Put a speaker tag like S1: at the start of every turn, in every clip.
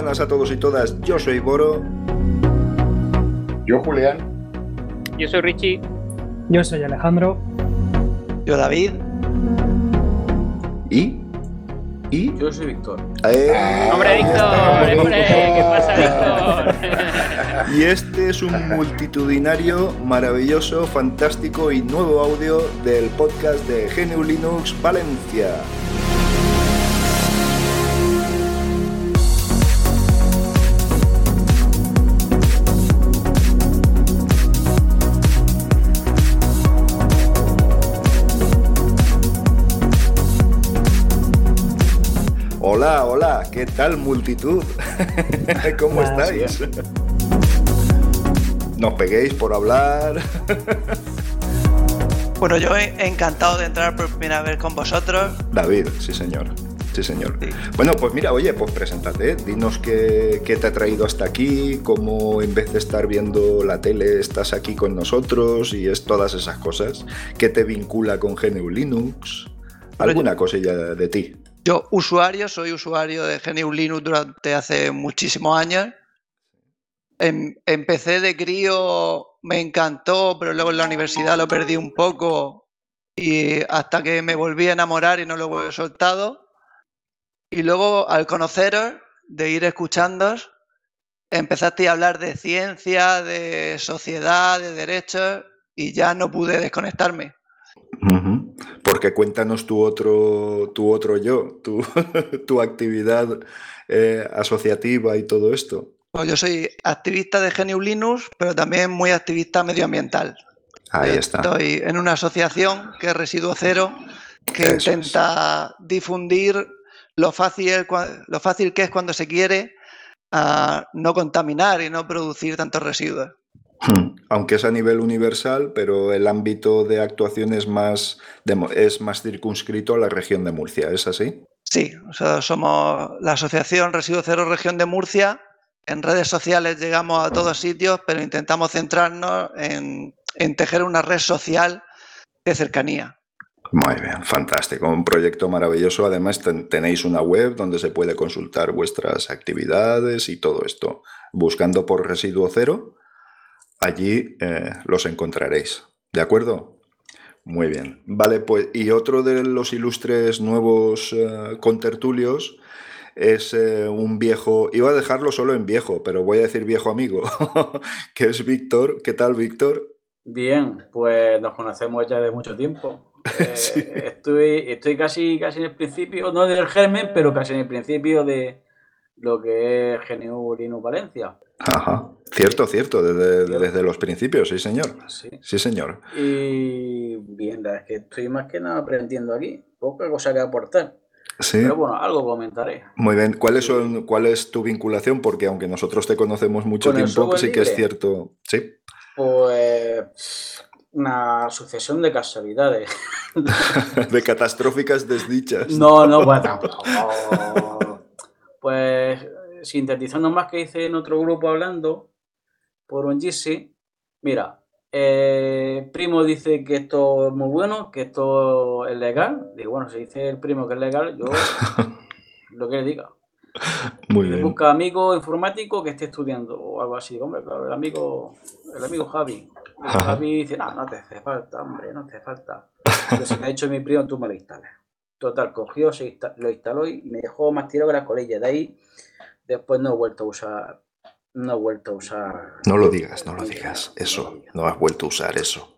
S1: buenas a todos y todas. Yo soy Boro.
S2: Yo Julián.
S3: Yo soy Richie.
S4: Yo soy Alejandro.
S5: Yo David.
S1: ¿Y? ¿Y?
S6: Yo soy Víctor.
S1: ¡Eh!
S3: ¡Hombre, Víctor! ¡Hombre! ¿Qué pasa, Víctor?
S1: Y este es un multitudinario, maravilloso, fantástico y nuevo audio del podcast de GNU Linux Valencia. Hola, hola, ¿qué tal multitud? ¿Cómo estáis? No os peguéis por hablar.
S5: Bueno, yo he- encantado de entrar por primera vez con vosotros.
S1: David, sí señor. Sí, señor.
S5: Sí.
S1: Bueno, pues mira, oye, pues preséntate, dinos qué, qué te ha traído hasta aquí, cómo en vez de estar viendo la tele estás aquí con nosotros y es todas esas cosas, qué te vincula con GNU Linux, alguna cosilla de ti.
S5: Yo, usuario, soy usuario de GNU Linux durante hace muchísimos años. Em- empecé de crío, me encantó, pero luego en la universidad lo perdí un poco y hasta que me volví a enamorar y no lo he soltado. Y luego al conoceros, de ir escuchándoos, empezaste a hablar de ciencia, de sociedad, de derechos y ya no pude desconectarme.
S1: Ujú. Porque cuéntanos tu otro, tu otro yo, tu, tu actividad eh, asociativa y todo esto.
S5: Pues yo soy activista de GNU Linux, pero también muy activista medioambiental.
S1: Ahí
S5: Yo
S1: está.
S5: Estoy en una asociación que es Residuo Cero, que
S1: Eso es.
S5: intenta difundir lo fácil, lo fácil que es cuando se quiere a no contaminar y no producir tantos residuos.
S1: Aunque es a nivel universal, pero el ámbito de actuación es más, de es más circunscrito a la región de Murcia, ¿es así?
S5: Sí, o sea, somos la asociación Residuo Cero Región de Murcia. En redes sociales llegamos a todos sitios, pero intentamos centrarnos en, en tejer una red social de cercanía.
S1: Muy bien, fantástico. Un proyecto maravilloso. Además, ten- tenéis una web donde se puede consultar vuestras actividades y todo esto. Buscando por residuo cero, allí eh, los encontraréis. ¿De acuerdo? Muy bien. Vale, pues, y otro de los ilustres nuevos eh, contertulios es eh, un viejo, iba a dejarlo solo en viejo, pero voy a decir viejo amigo, que es Víctor. ¿Qué tal, Víctor?
S6: Bien, pues nos conocemos ya de mucho tiempo. Eh,
S1: Sí.
S6: estoy, estoy casi, casi en el principio, no del germen, pero casi en el principio de lo que es GNU Linux Valencia.
S1: Ajá. Cierto, cierto, desde, desde los principios, sí, señor.
S6: Sí.
S1: Sí, señor.
S6: Y bien, es que estoy más que nada aprendiendo aquí. Poca cosa que aportar.
S1: Sí.
S6: Pero bueno, algo comentaré.
S1: Muy bien. ¿Cuáles
S6: Sí.
S1: son, ¿Cuál es tu vinculación? Porque aunque nosotros te conocemos mucho
S6: ¿Con el
S1: tiempo,
S6: software
S1: sí que es cierto. Sí.
S6: Pues una sucesión de casualidades.
S1: De catastróficas desdichas.
S6: No, no, bueno, tampoco. Sintetizando más que hice en otro grupo hablando por un GC, mira, eh, primo dice que esto es muy bueno, que esto es legal. Digo, bueno, si dice el primo que es legal, yo lo que le diga.
S1: Muy bien.
S6: busca amigo informático que esté estudiando o algo así. Hombre, claro, el amigo, el amigo Javi. Y
S1: Ajá.
S6: Javi dice, no, no te hace falta, hombre, no te hace falta. Pero si me ha dicho mi primo, tú me lo instalas. Total, cogió, se insta- lo instaló y me dejó más tirado que la colilla. De ahí, después no he vuelto a usar, no he vuelto a usar.
S1: No lo digas, no lo digas. Eso. No has vuelto a usar eso.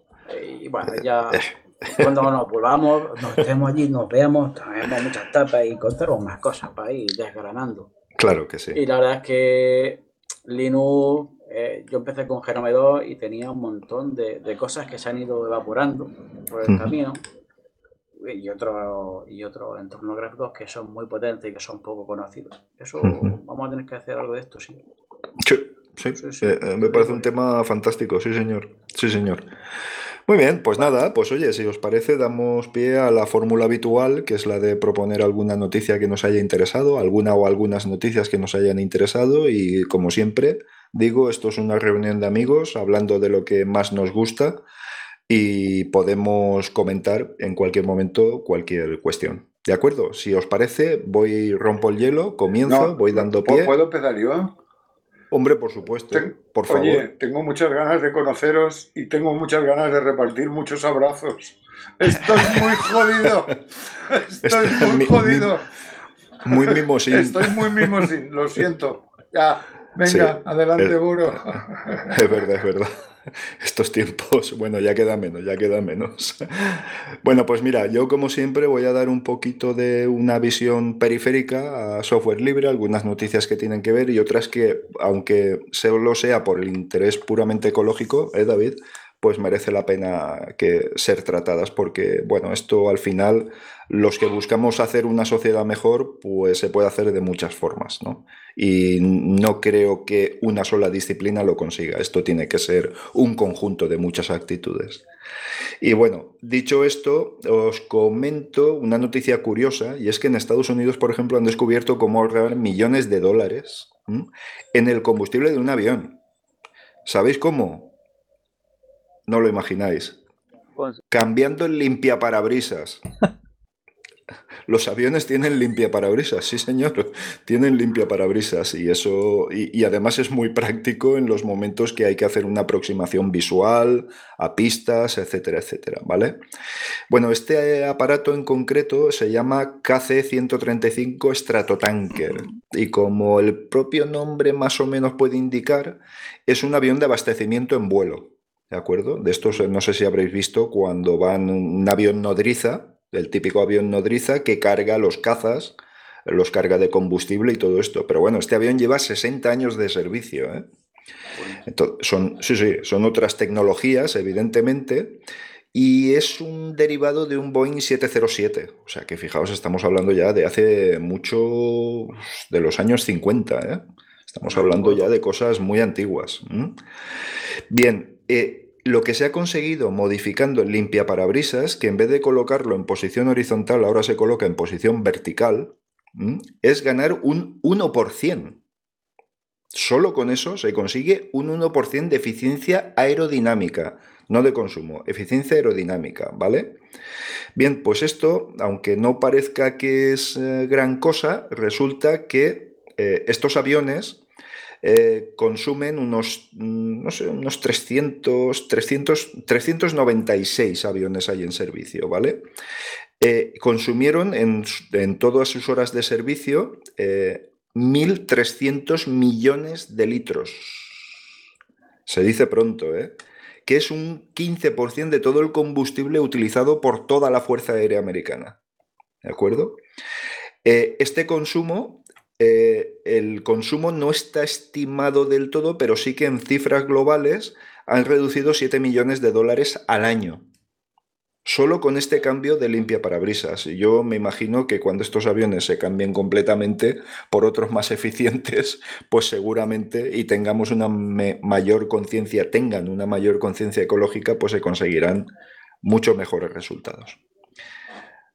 S6: Y bueno, ya
S1: Eh.
S6: cuando nos volvamos, nos estemos allí, nos veamos, traemos muchas tapas y contaremos más cosas para ir desgranando.
S1: Claro que sí.
S6: Y la verdad es que Linux, eh, yo empecé con Genome 2 y tenía un montón de, de cosas que se han ido evaporando por el camino. Y otros y otros entornos gráficos que son muy potentes y que son poco conocidos. Eso vamos a tener que hacer algo de esto, sí.
S1: Sí, sí.
S6: Sí, sí.
S1: Eh, eh, me parece un tema fantástico, sí, señor. Sí, señor. Muy bien, pues nada, pues oye, si os parece, damos pie a la fórmula habitual, que es la de proponer alguna noticia que nos haya interesado, alguna o algunas noticias que nos hayan interesado, y como siempre, digo, esto es una reunión de amigos hablando de lo que más nos gusta y podemos comentar en cualquier momento cualquier cuestión. ¿De acuerdo? Si os parece, voy, rompo el hielo, comienzo,
S2: No,
S1: voy dando
S2: ¿puedo-
S1: pie.
S2: ¿Puedo empezar yo?
S1: Hombre, por supuesto,
S2: Ten-
S1: por favor.
S2: Oye, tengo muchas ganas de conoceros y tengo muchas ganas de repartir muchos abrazos. Estoy muy jodido. Estoy muy
S1: mi-
S2: jodido.
S1: Muy mimosín.
S2: Estoy muy mimosín, lo siento. Ya, venga,
S1: Sí,
S2: adelante,
S1: el-
S2: Buro.
S1: Es verdad, es verdad. Estos tiempos, bueno, ya queda menos, ya queda menos. Bueno, pues mira, yo como siempre voy a dar un poquito de una visión periférica a software libre, algunas noticias que tienen que ver y otras que, aunque solo sea por el interés puramente ecológico, ¿eh, David? Pues merece la pena que ser tratadas porque, bueno, esto al final, los que buscamos hacer una sociedad mejor, pues se puede hacer de muchas formas, ¿no? Y no creo que una sola disciplina lo consiga. Esto tiene que ser un conjunto de muchas actitudes. Y bueno, dicho esto, os comento una noticia curiosa, y es que en Estados Unidos, por ejemplo, han descubierto cómo ahorrar millones de dólares en el combustible de un avión. ¿Sabéis cómo? No lo imagináis.
S3: Con-
S1: Cambiando el limpiaparabrisas. Los aviones tienen limpiaparabrisas, sí señor, tienen limpiaparabrisas y eso, y, y además es muy práctico en los momentos que hay que hacer una aproximación visual a pistas, etcétera, etcétera, ¿vale? Bueno, este aparato en concreto se llama KC-135 Stratotanker y como el propio nombre más o menos puede indicar, es un avión de abastecimiento en vuelo, ¿de acuerdo? De estos eh, no sé si habréis visto cuando van un avión nodriza, el típico avión nodriza que carga los cazas, los carga de combustible y todo esto. Pero bueno, este avión lleva 60 años de servicio. ¿eh? Ento- son, sí, sí, son otras tecnologías, evidentemente, y es un derivado de un Boeing 707. O sea que fijaos, estamos hablando ya de hace mucho, de los años 50. ¿eh? Estamos hablando ya de cosas muy antiguas. Bien, eh, lo que se ha conseguido modificando el limpiaparabrisas, que en vez de colocarlo en posición horizontal, ahora se coloca en posición vertical, es ganar un 1%. Solo con eso se consigue un 1% de eficiencia aerodinámica, no de consumo, eficiencia aerodinámica, ¿vale? Bien, pues esto, aunque no parezca que es eh, gran cosa, resulta que eh, estos aviones eh, consumen unos, mm, no sé, unos 300, 300, 396 aviones hay en servicio, ¿vale? Eh, consumieron en, en todas sus horas de servicio eh, 1.300 millones de litros. Se dice pronto, ¿eh? Que es un 15% de todo el combustible utilizado por toda la Fuerza Aérea Americana. ¿De acuerdo? Eh, este consumo, eh, el consumo no está estimado del todo, pero sí que en cifras globales han reducido 7 millones de dólares al año. Solo con este cambio de limpia parabrisas. Yo me imagino que cuando estos aviones se cambien completamente por otros más eficientes, pues seguramente y tengamos una mayor conciencia, tengan una mayor conciencia ecológica, pues se conseguirán mucho mejores resultados.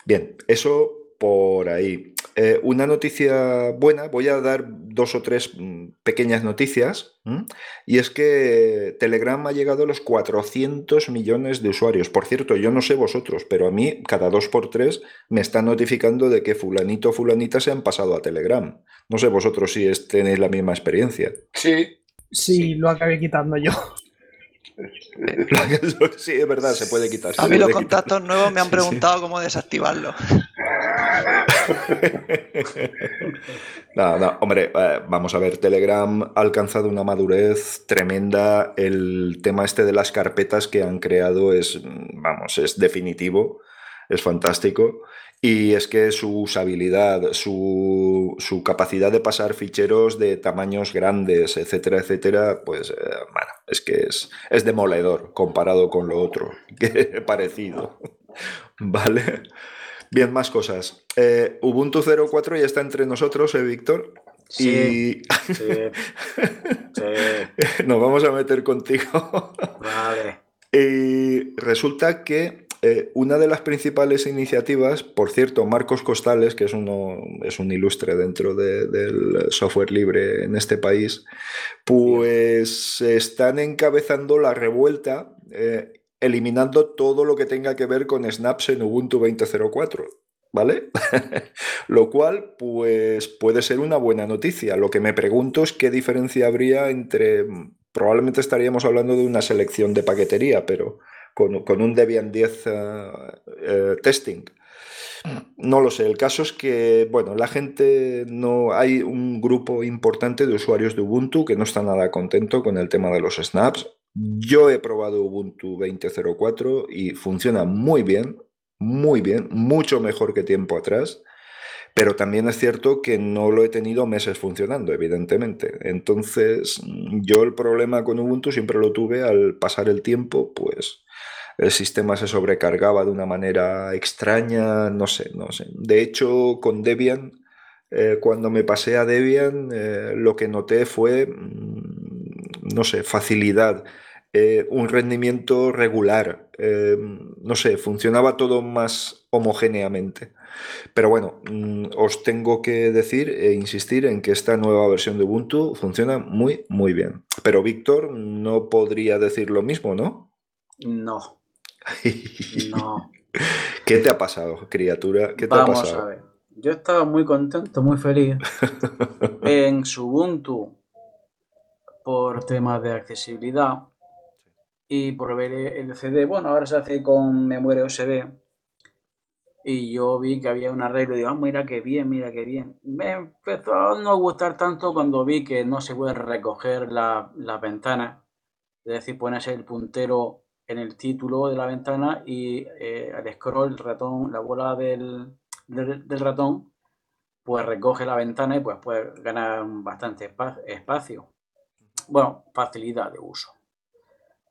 S1: Bien, eso por ahí. Eh, una noticia buena, voy a dar dos o tres mm, pequeñas noticias, ¿m? y es que Telegram ha llegado a los 400 millones de usuarios. Por cierto, yo no sé vosotros, pero a mí cada dos por tres me están notificando de que fulanito o fulanita se han pasado a Telegram. No sé vosotros si es- tenéis la misma experiencia.
S2: Sí,
S4: Sí, lo acabé quitando yo.
S1: sí, es verdad, se puede quitar. se
S5: A mí los
S1: quitar.
S5: contactos nuevos me han
S1: Sí, sí.
S5: preguntado cómo desactivarlo.
S1: Hombre, eh, vamos a ver, Telegram ha alcanzado una madurez tremenda. El tema este de las carpetas que han creado es, vamos, es definitivo, es fantástico. Y es que su usabilidad, su, su capacidad de pasar ficheros de tamaños grandes, etcétera, etcétera, pues, eh, bueno, es que es, es demoledor comparado con lo otro, que parecido. ¿Vale? Bien, más cosas. Eh, Ubuntu 04 ya está entre nosotros, ¿eh, Víctor?
S6: Sí,
S1: Y
S6: sí, sí.
S1: nos vamos a meter contigo.
S6: Vale.
S1: Y resulta que eh, una de las principales iniciativas, por cierto, Marcos Costales, que es, uno, es un ilustre dentro de- del software libre en este país, pues están encabezando la revuelta, eh, eliminando todo lo que tenga que ver con snaps en Ubuntu 20.04. ¿vale? Lo cual, pues, puede ser una buena noticia. Lo que me pregunto es qué diferencia habría entre. Probablemente estaríamos hablando de una selección de paquetería, pero con, con un Debian 10 eh, eh, testing. No lo sé, el caso es que, bueno, la gente no. Hay un grupo importante de usuarios de Ubuntu que no está nada contento con el tema de los snaps. Yo he probado Ubuntu 20.04 y funciona muy bien, muy bien, mucho mejor que tiempo atrás. Pero también es cierto que no lo he tenido meses funcionando, evidentemente. Entonces, yo el problema con Ubuntu siempre lo tuve al pasar el tiempo, pues el sistema se sobrecargaba de una manera extraña, no sé, no sé. De hecho, con Debian, eh, cuando me pasé a Debian, eh, lo que noté fue, mm, no sé, facilidad, eh, un rendimiento regular, no sé, funcionaba todo más homogéneamente. Pero bueno, mm, os tengo que decir e insistir en que esta nueva versión de Ubuntu funciona muy, muy bien. Pero Víctor no podría decir lo mismo, ¿no?
S6: No. No.
S1: ¿Qué te ha pasado, criatura? ¿Qué te
S6: Vamos
S1: ha pasado?
S6: a ver. Yo estaba muy contento, muy feliz en Ubuntu por temas de accesibilidad y por ver el CD. Bueno, ahora se hace con memoria USB. Y yo vi que había un arreglo y digo, ah, mira qué bien, mira qué bien. Me empezó a no gustar tanto cuando vi que no se puede recoger la- las ventanas. Es decir, pones el puntero en el título de la ventana y eh, al scroll, el ratón, la bola del, del- del ratón, pues recoge la ventana y pues puedes ganar bastante espa- espacio. Bueno, facilidad de uso.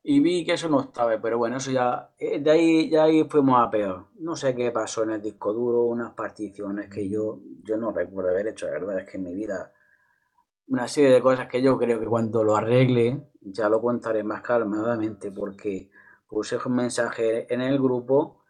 S6: Y vi que eso no estaba, pero bueno, eso ya, eh, de ahí, ya ahí fuimos a peor. No sé qué pasó en el disco duro, unas particiones que yo, yo no recuerdo haber hecho, la verdad es que en mi vida, una serie de cosas que yo creo que cuando lo arregle, ya lo contaré más calmadamente, porque puse un mensaje en el grupo,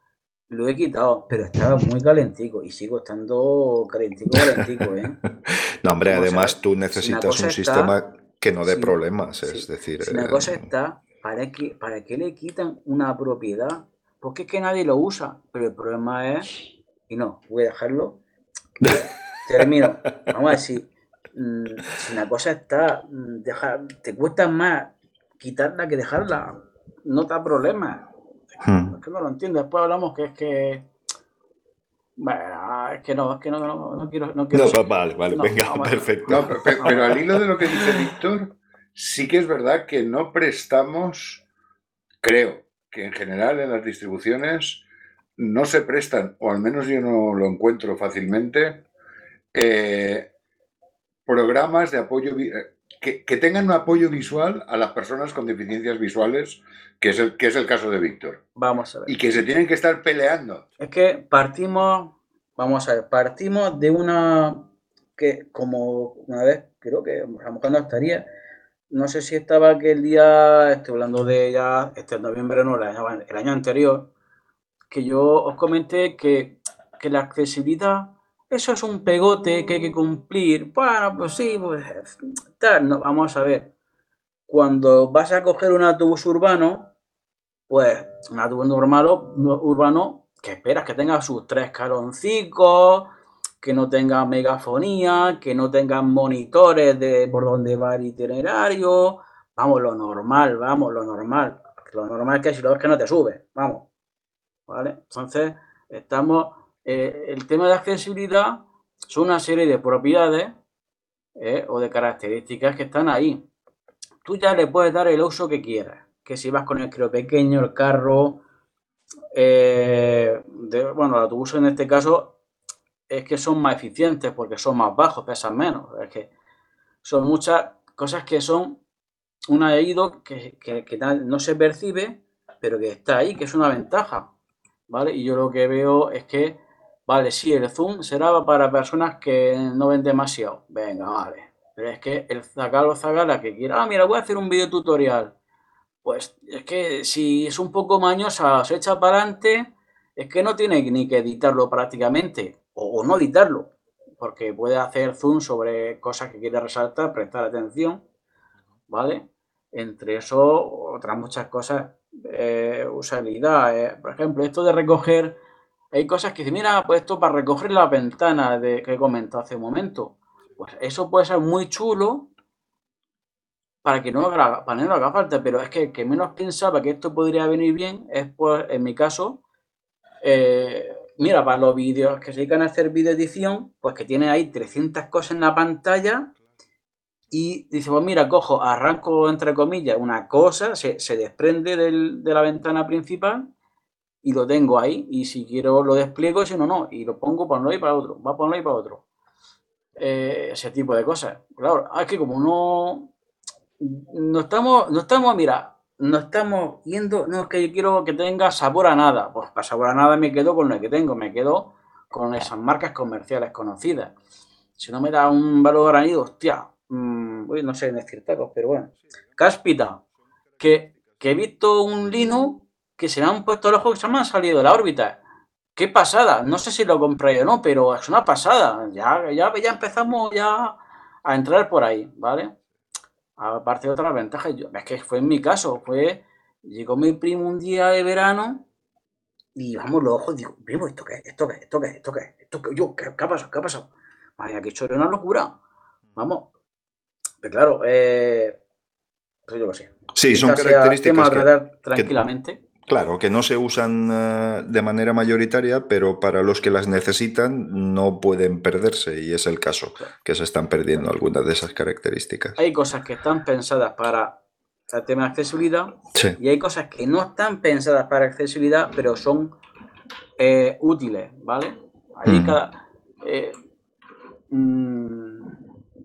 S6: lo he quitado, pero estaba muy calentico y sigo estando calentico, calentico, ¿eh?
S1: No, hombre, además
S6: ver,
S1: tú
S6: si
S1: necesitas
S6: cosa
S1: un
S6: está-
S1: sistema que no dé
S6: si-
S1: problemas, es decir...
S6: Si una
S1: eh,
S6: cosa está, ¿para qué, ¿para qué le quitan una propiedad? Porque es que nadie lo usa, pero el problema es, y no, voy a dejarlo, termino, vamos a decir, mm, si una cosa está, mm, deja- te cuesta más quitarla que dejarla, no da problema,
S1: hmm.
S6: es que no lo entiendo, después hablamos que es que, bueno, es que no, es que no, no, no quiero, no quiero
S1: No, vale, vale,
S6: No,
S1: venga, perfecto.
S2: No, pero, pero- pero al hilo de lo que dice Víctor, sí que es verdad que no prestamos, creo que en general en las distribuciones no se prestan, o al menos yo no lo encuentro fácilmente, eh, programas de apoyo eh, que, que tengan un apoyo visual a las personas con deficiencias visuales, que es el, que es el caso de Víctor,
S6: Vamos a ver.
S2: y que se tienen que estar peleando.
S6: Es que partimos, vamos a ver, partimos de una que como una vez, creo que a lo mejor no estaría, no sé si estaba aquel día, estoy hablando de ya, este noviembre no, el año, anterior, que yo os comenté que, que la accesibilidad, eso es un pegote que hay que cumplir. Bueno, pues sí, pues tal, no, vamos a ver. Cuando vas a coger un autobús urbano, pues un autobús normal, urbano, que esperas que tenga sus tres caloncicos, que no tenga megafonía, que no tenga monitores de por donde va el itinerario. Vamos, lo normal, vamos, lo normal. Lo normal es que si lo ves que no te sube, vamos. ¿Vale? Entonces, estamos. eh, el tema de accesibilidad son una serie de propiedades eh, o de características que están ahí. Tú ya le puedes dar el uso que quieras. Que si vas con el creo pequeño, el carro, eh, bueno, el autobús en este caso es que son más eficientes porque son más bajos, pesan menos. Es que son muchas cosas que son un añadido que, que- que no se percibe, pero que está ahí, que es una ventaja. ¿Vale? Y yo lo que veo es que, vale, sí, el Zoom será para personas que no ven demasiado. Venga, vale. Pero es que el zagalo o zagala que quiera, ah, mira, voy a hacer un video tutorial. Pues es que si es un poco mañosa, se echa para adelante, es que no tiene ni que editarlo prácticamente, o, no editarlo, porque puede hacer zoom sobre cosas que quiere resaltar, prestar atención, ¿vale? Entre eso, otras muchas cosas, eh, usabilidad. eh, por ejemplo, esto de recoger hay cosas que dicen, mira, pues esto para recoger la ventana de, que he comentado hace un momento. Pues eso puede ser muy chulo para que no haga, para no haga falta, pero es que que menos pensaba que esto podría venir bien es, pues, en mi caso, eh, mira, para los vídeos que se dedican a hacer video edición, pues que tiene ahí 300 cosas en la pantalla y dice, pues mira, cojo, arranco entre comillas una cosa, se, se desprende del- de la ventana principal y lo tengo ahí y si quiero lo despliego, si no, no, y lo pongo para un lado y para otro, va para un lado y para otro. Eh, ese tipo de cosas. Claro, ah, es que como no, no estamos, no estamos, mira, no estamos yendo, no es que yo quiero que tenga sabor a nada. Pues para sabor a nada me quedo con lo que tengo, me quedo con esas marcas comerciales conocidas. Si no me da un valor añadido, hostia, mm, uy, no sé necesitaros, pero bueno. Cáspita, que, que he visto un Linux que se me han puesto los ojos que se me han salido de la órbita. Qué pasada, no sé si lo compré o no, pero es una pasada. Ya, ya, ya empezamos ya a entrar por ahí, ¿vale? Aparte de otras ventajas, yo, es que fue en mi caso, fue, llegó mi primo un día de verano y vamos los ojos, digo, primo, ¿esto qué es? ¿Esto qué es? ¿Esto qué es? ¿Esto qué es? ¿Esto qué? Yo, ¿qué, qué ha pasado? ¿Qué ha pasado? Vaya, que era una locura. Vamos. Pero claro, eh, pues yo qué sé.
S1: Sí, son características que,
S6: tratar
S1: que-
S6: tranquilamente.
S1: Claro, que no se usan eh, de manera mayoritaria, pero para los que las necesitan no pueden perderse, y es el caso, que se están perdiendo algunas de esas características.
S6: Hay cosas que están pensadas para el tema de accesibilidad
S1: Sí,
S6: y hay cosas que no están pensadas para accesibilidad, pero son eh, útiles, ¿vale? Ahí
S1: Ujú.
S6: cada... eh, mm,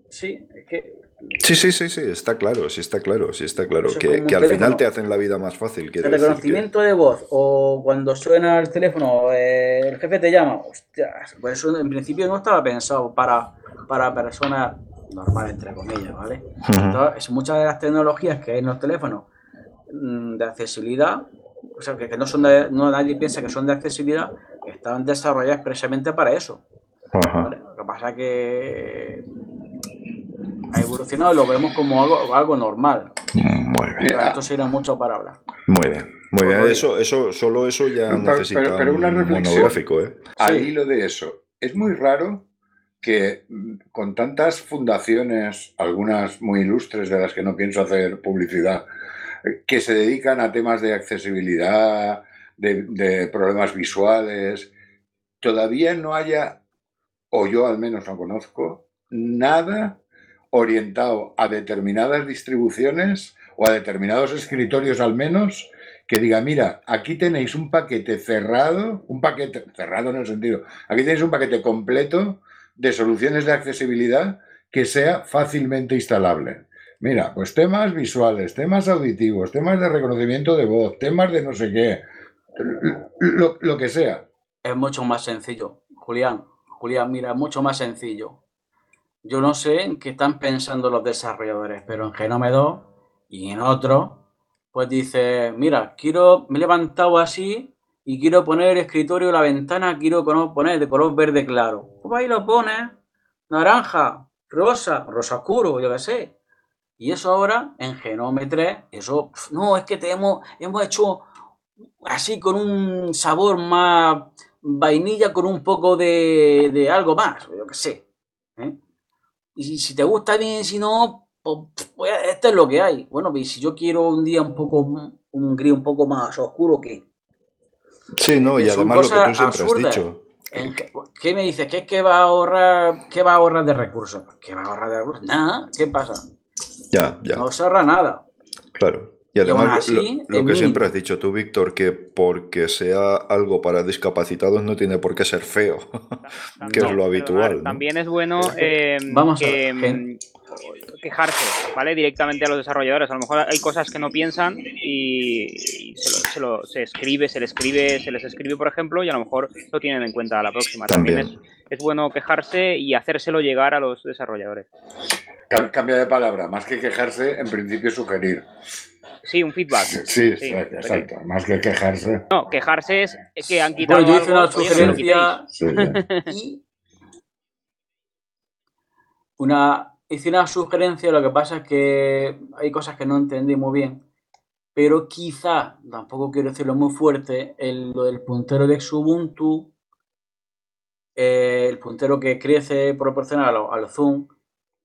S6: sí, es que
S1: sí, sí, sí, sí, está claro, sí está claro, sí está claro,
S6: Eso
S1: que, al final te hacen la vida más fácil.
S6: el
S1: que-
S6: reconocimiento de voz o cuando suena el teléfono, eh, el jefe te llama, hostias, pues eso en principio no estaba pensado para, para personas normales, entre comillas, ¿vale?
S1: Ujú.
S6: Entonces, muchas de las tecnologías que hay en los teléfonos mm, de accesibilidad, o sea, que, que no son de, no nadie piensa que son de accesibilidad, están desarrolladas precisamente para eso. Lo que pasa es que ha evolucionado y lo vemos como algo, algo normal.
S1: Muy bien,
S6: Pero esto sería mucho para hablar.
S1: muy bien, muy bien. Eso, eso, solo eso ya
S2: Pero- pero-
S1: necesita
S2: pero una
S1: un
S2: reflexión.
S1: monográfico, ¿eh?
S2: Al
S6: Sí.
S2: hilo de eso, es muy raro que mm, con tantas fundaciones, algunas muy ilustres de las que no pienso hacer publicidad, eh, que se dedican a temas de accesibilidad, de, de problemas visuales, todavía no haya, o yo al menos no conozco, nada orientado a determinadas distribuciones o a determinados escritorios al menos que diga, mira, aquí tenéis un paquete cerrado, un paquete cerrado en el sentido, aquí tenéis un paquete completo de soluciones de accesibilidad que sea fácilmente instalable. Mira, pues temas visuales, temas auditivos, temas de reconocimiento de voz, temas de no sé qué, lo, lo que sea.
S6: Es mucho más sencillo, Julián. Julián, mira, es mucho más sencillo. Yo no sé en qué están pensando los desarrolladores, pero en Genome 2 y en otros, pues dice, mira, quiero, me he levantado así y quiero poner el escritorio la ventana, quiero poner de color verde claro. Pues ahí lo pones, naranja, rosa, rosa oscuro, yo qué sé. Y eso ahora en Genome 3, eso, no, es que te hemos, hecho así con un sabor más vainilla con un poco de, de algo más, yo qué sé. ¿eh? Y si, te gusta bien, si no, pues, pues, esto es lo que hay. Bueno, y si yo quiero un día un poco, un gris un poco más oscuro, ¿qué?
S1: Sí, no, y además lo que tú siempre
S6: absurdas.
S1: has dicho.
S6: ¿En qué, qué me dices? ¿Qué es que va a ahorrar, qué va a ahorrar de recursos? ¿Qué va a ahorrar de recursos? Nada, ¿qué pasa?
S1: Ya, ya,
S6: No se ahorra nada.
S1: claro. Y además, lo-
S6: así,
S1: lo,
S6: es
S1: que siempre has dicho tú, Víctor, que porque sea algo para discapacitados no tiene por qué ser feo, que es
S3: También,
S1: lo habitual.
S3: También es bueno eh,
S6: Vamos a
S3: que, mm, quejarse, ¿vale? Directamente a los desarrolladores. A lo mejor hay cosas que no piensan y, y se, lo, se, lo- se escribe, se les escribe, se les escribe, por ejemplo, y a lo mejor lo tienen en cuenta a la próxima. También,
S1: También.
S3: es, es bueno quejarse y hacérselo llegar a los desarrolladores.
S2: Cam- Cambia de palabra, más que quejarse, en principio sugerir.
S3: Sí, un feedback.
S2: Sí,
S3: Sí,
S2: exacto, más que quejarse.
S3: No, quejarse es que han quitado
S6: Bueno, yo hice
S3: algo,
S6: una
S3: lo
S6: sugerencia
S2: Sí, sí.
S6: y una, hice una sugerencia, lo que pasa es que hay cosas que no entendí muy bien, pero quizá, tampoco quiero decirlo muy fuerte, el, lo del puntero de Xubuntu eh, el puntero que crece proporcional al, zoom,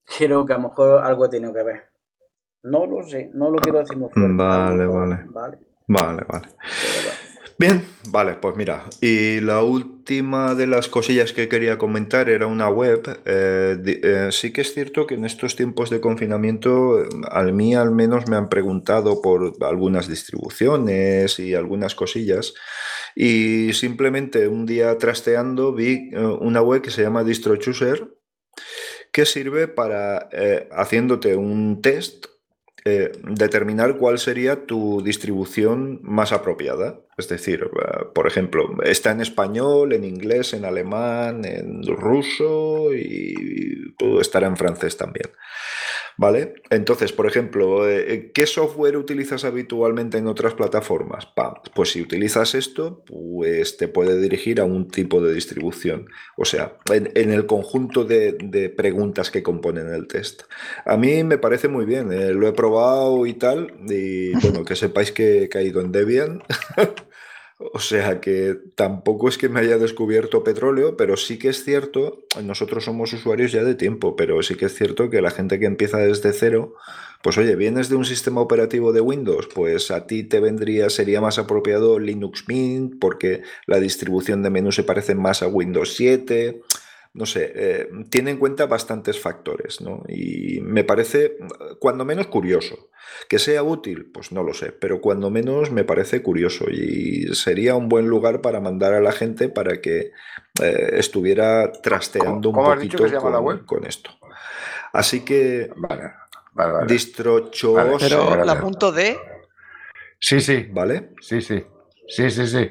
S6: creo que a lo mejor algo ha tenido que ver. No lo sé, no lo quiero decir muy fuerte.
S1: Vale, vale. Vale, vale. vale. Bien, vale, pues mira, y la última de las cosillas que quería comentar era una web. Eh, eh, sí que es cierto que en estos tiempos de confinamiento, a mí al menos me han preguntado por algunas distribuciones y algunas cosillas. Y simplemente un día trasteando vi eh, una web que se llama DistroChooser, que sirve para, haciéndote un test, determinar cuál sería tu distribución más apropiada. Es decir, eh, por ejemplo, está en español, en inglés, en alemán, en ruso y puede estar en francés también. ¿Vale? Entonces, por ejemplo, eh, eh, ¿qué software utilizas habitualmente en otras plataformas? Pues si utilizas esto, pues te puede dirigir a un tipo de distribución. O sea, en, el conjunto de, preguntas que componen el test. A mí me parece muy bien, lo he probado y tal, y bueno, que sepáis que he caído en Debian. O sea que tampoco es que me haya descubierto petróleo, pero sí que es cierto, nosotros somos usuarios ya de tiempo, pero sí que es cierto que la gente que empieza desde cero, pues oye, vienes de un sistema operativo de Windows, pues a ti te vendría, sería más apropiado Linux Mint, porque la distribución de menú se parece más a Windows 7 no sé, eh, tiene en cuenta bastantes factores, ¿no? Y me parece, cuando menos, curioso. Que sea útil, pues no lo sé, pero cuando menos me parece curioso y sería un buen lugar para mandar a la gente para que eh, estuviera trasteando un poquito con, esto. Así que,
S2: vale, vale, vale.
S1: Distrocho.
S5: pero la punto D.
S2: Sí, sí.
S1: ¿Vale?
S2: Sí, sí. Sí, sí, sí.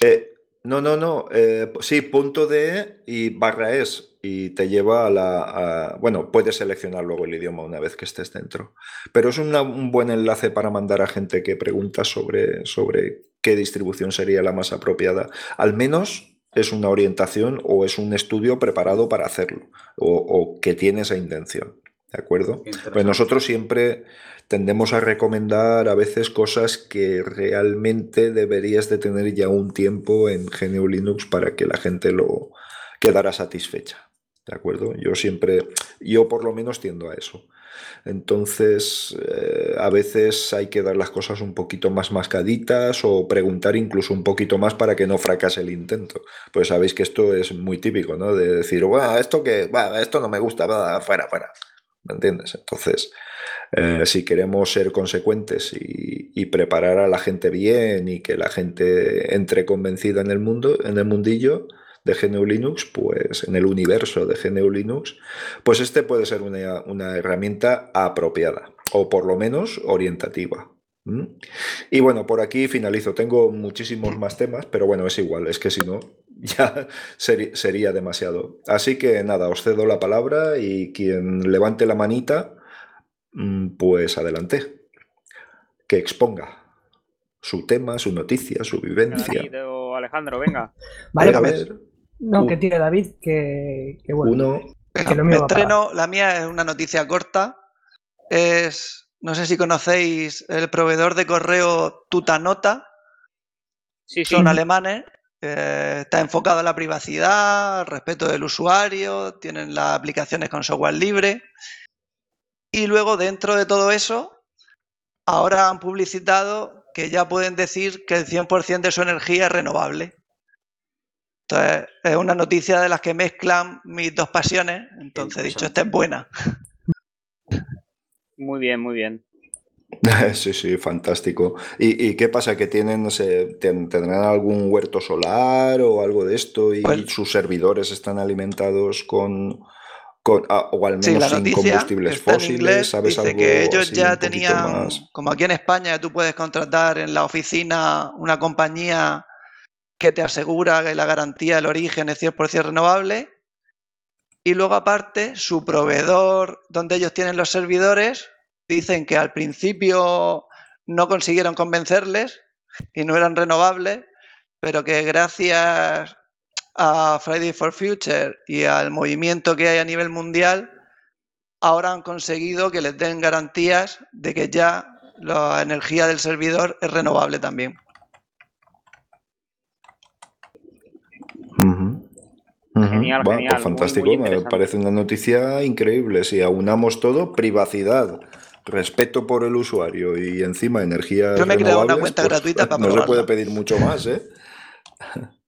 S1: Eh, no, no, no. Eh, sí, punto de y barra es. Y te lleva a la. bueno, puedes seleccionar luego el idioma una vez que estés dentro. Pero es un buen enlace para mandar a gente que pregunta sobre, sobre qué distribución sería la más apropiada. Al menos es una orientación o es un estudio preparado para hacerlo. O, o que tiene esa intención. ¿De acuerdo? Pues nosotros siempre tendemos a recomendar a veces cosas que realmente deberías de tener ya un tiempo en GNU Linux para que la gente lo quedara satisfecha. ¿De acuerdo? Yo siempre, yo por lo menos tiendo a eso. Entonces, eh, a veces hay que dar las cosas un poquito más mascaditas o preguntar incluso un poquito más para que no fracase el intento. Pues sabéis que esto es muy típico, ¿no? De decir, bueno, esto que, esto no me gusta, va, fuera, fuera. ¿Me entiendes? Entonces, eh, si queremos ser consecuentes y, preparar a la gente bien y que la gente entre convencida en el mundo, en el mundillo de GNU Linux, pues en el universo de GNU Linux, pues este puede ser una, herramienta apropiada o por lo menos orientativa. Y bueno, por aquí finalizo. Tengo muchísimos más temas, pero bueno, es igual, es que si no, ya sería demasiado. Así que nada, os cedo la palabra y quien levante la manita, Mm, pues adelante, que exponga su tema, su noticia, su vivencia.
S3: Alejandro, venga.
S4: Vale, a pues, ver. No, que tiene David, que, bueno.
S5: Uno. estreno, la mía es una noticia corta. Es, no sé si conocéis el proveedor de correo Tutanota.
S3: Sí,
S5: sí. Son alemanes. Eh, está enfocado en la privacidad, respeto del usuario, tienen las aplicaciones con software libre y luego dentro de todo eso, ahora han publicitado que ya pueden decir que el 100% de su energía es renovable. Entonces, es una noticia de las que mezclan mis dos pasiones. Entonces, he dicho, esta es buena.
S3: Muy bien, muy bien.
S1: Sí, sí, fantástico. ¿Y, qué pasa? ¿Que tienen, no sé, tendrán algún huerto solar o algo de esto y pues sus servidores están alimentados con, Ah, o al menos sin combustibles fósiles, ¿sabes
S5: dice que ellos ya tenían, como aquí en España, tú puedes contratar en la oficina una compañía que te asegura que la garantía del origen es 100% renovable. Y luego aparte, su proveedor, donde ellos tienen los servidores, dicen que al principio no consiguieron convencerles y no eran renovables, pero que gracias a Friday for Future y al movimiento que hay a nivel mundial, ahora han conseguido que les den garantías de que ya la energía del servidor es renovable también.
S3: Genial, genial.
S1: pues fantástico,
S3: muy
S1: me parece una noticia increíble. Si aunamos todo, privacidad, respeto por el usuario y encima energía.
S5: Yo me he creado una cuenta gratuita para
S1: No se puede pedir mucho más, ¿eh?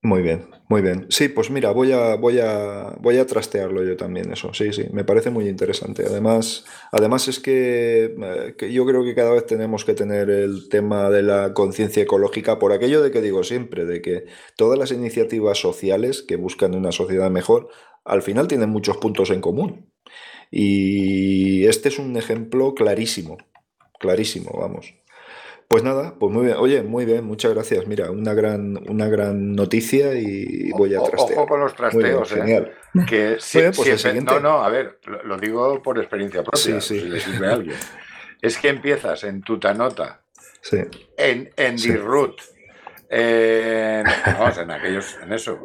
S1: Muy bien, muy bien. Sí, pues mira, voy a, voy a, voy a trastearlo yo también eso. Sí, sí, me parece muy interesante. Además, además es que, eh, que yo creo que cada vez tenemos que tener el tema de la conciencia ecológica por aquello de que digo siempre, de que todas las iniciativas sociales que buscan una sociedad mejor, al final tienen muchos puntos en común. Y este es un ejemplo clarísimo, clarísimo, vamos. Pues nada, pues muy bien. Oye, muy bien, muchas gracias. Mira, una gran, una gran noticia y voy a trastear.
S2: Ojo con los
S1: Muy bien,
S2: trasteos, ¿eh?
S1: genial.
S2: Que si-
S1: bien, pues
S2: si. No, no, a ver, lo, digo por experiencia propia,
S1: Sí, sí.
S2: si le sirve a alguien. Es que empiezas en Tutanota,
S1: Sí.
S2: en, en
S1: Sí.
S2: En, vamos, en aquellos, en eso.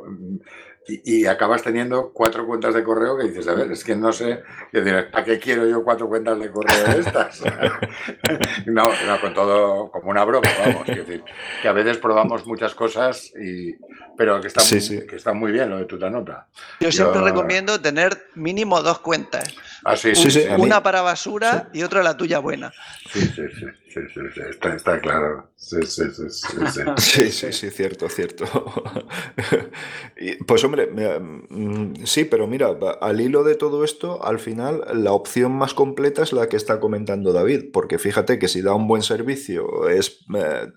S2: Y, y acabas teniendo cuatro cuentas de correo que dices, a ver, es que no sé, que dices, ¿para qué quiero yo cuatro cuentas de correo de estas? no, no, con todo, como una broma, vamos, quiero decir, que a veces probamos muchas cosas, y, pero que está,
S1: Sí,
S2: muy,
S1: sí.
S2: que está muy bien lo de Tutanota.
S5: Yo siempre recomiendo tener mínimo dos cuentas.
S2: Ah, sí,
S1: Sí,
S2: sí,
S1: sí,
S2: sí,
S1: a mí-
S5: Una para basura y otra la tuya buena.
S2: sí, sí, sí, sí, sí, sí, está, está claro. Sí, sí, sí, sí, sí.
S1: Sí, sí, sí, cierto, cierto. Y, Pues hombre, mm, sí, pero mira, al hilo de todo esto, al final la opción más completa es la que está comentando David, porque fíjate que si da un buen servicio, es eh,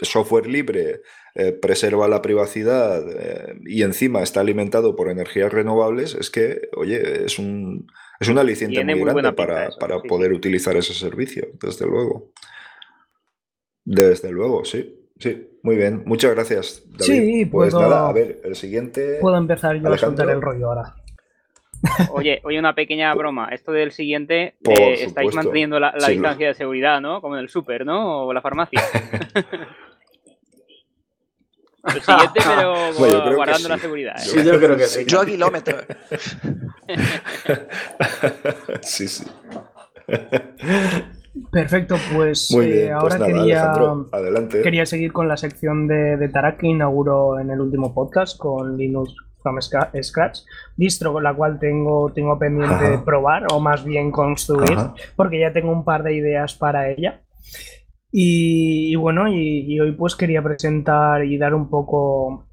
S1: software libre, eh, preserva la privacidad eh, y encima está alimentado por energías renovables, es que, oye, es un, es un aliciente
S3: Tiene
S1: muy
S3: muy
S1: grande para,
S3: eso,
S1: para
S3: sí,
S1: poder
S3: sí.
S1: utilizar ese servicio, desde luego. Desde luego, sí. Sí, muy bien. Muchas gracias, David.
S4: Sí,
S1: pues
S4: puedo-
S1: nada, a ver, el siguiente.
S4: Puedo empezar yo a soltar el rollo ahora.
S3: Oye, oye, una pequeña broma. Esto del siguiente, eh, estáis manteniendo la, la
S1: Sí, lo-
S3: distancia de seguridad, ¿no? Como en el súper, ¿no? O la farmacia. El siguiente, pero
S1: Bueno,
S3: guardando la
S1: sí.
S3: seguridad. ¿eh?
S6: Sí, yo creo que sí.
S5: Yo a kilómetros.
S1: sí, sí.
S4: Perfecto, pues
S1: Muy
S4: eh.
S1: Pues
S4: ahora
S1: nada,
S4: quería,
S1: adelante.
S4: quería seguir con la sección de, de Tarak que inauguró en el último podcast con Linux from Scratch, distro con la cual tengo, tengo pendiente
S1: Ajá.
S4: probar o más bien construir,
S1: Ajá.
S4: porque ya tengo un par de ideas para ella. Y, y bueno, y, y hoy pues quería presentar y dar un poco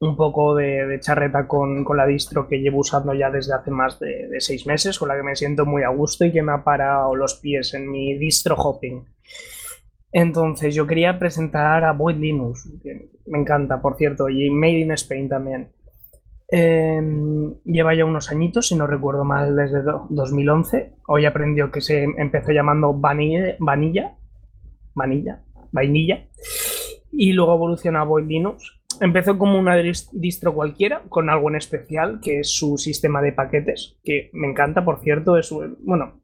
S4: un poco de, charreta con, con la distro que llevo usando ya desde hace más de, seis meses, con la que me siento muy a gusto y que me ha parado los pies en mi distro hopping. Entonces, yo quería presentar a Void Linux, que me encanta, por cierto, y Made in Spain también. Eh, lleva ya unos añitos, si no recuerdo mal, desde do- 2011. Hoy aprendió que se empezó llamando Vanilla, Vanilla, Vanilla, Vainilla, y luego evoluciona a Void Linux. Empezó como una dis- distro cualquiera, con algo en especial, que es su sistema de paquetes, que me encanta, por cierto, es bueno,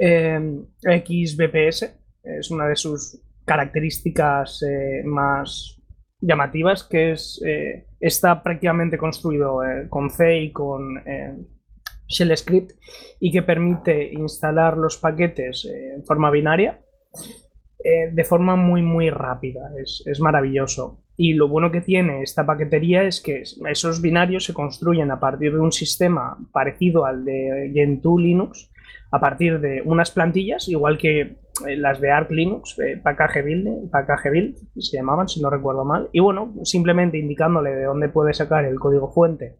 S4: eh, XBPS, es una de sus características eh, más llamativas, que es eh, está prácticamente construido eh, con C y con Shell Script y que permite instalar los paquetes en forma binaria de forma muy muy rápida. Es, es maravilloso. Y lo bueno que tiene esta paquetería es que esos binarios se construyen a partir de un sistema parecido al de Gentoo Linux, a partir de unas plantillas, igual que eh, las de Arc Linux, eh, package build, build, se llamaban, si no recuerdo mal. Y bueno, simplemente indicándole de dónde puede sacar el código fuente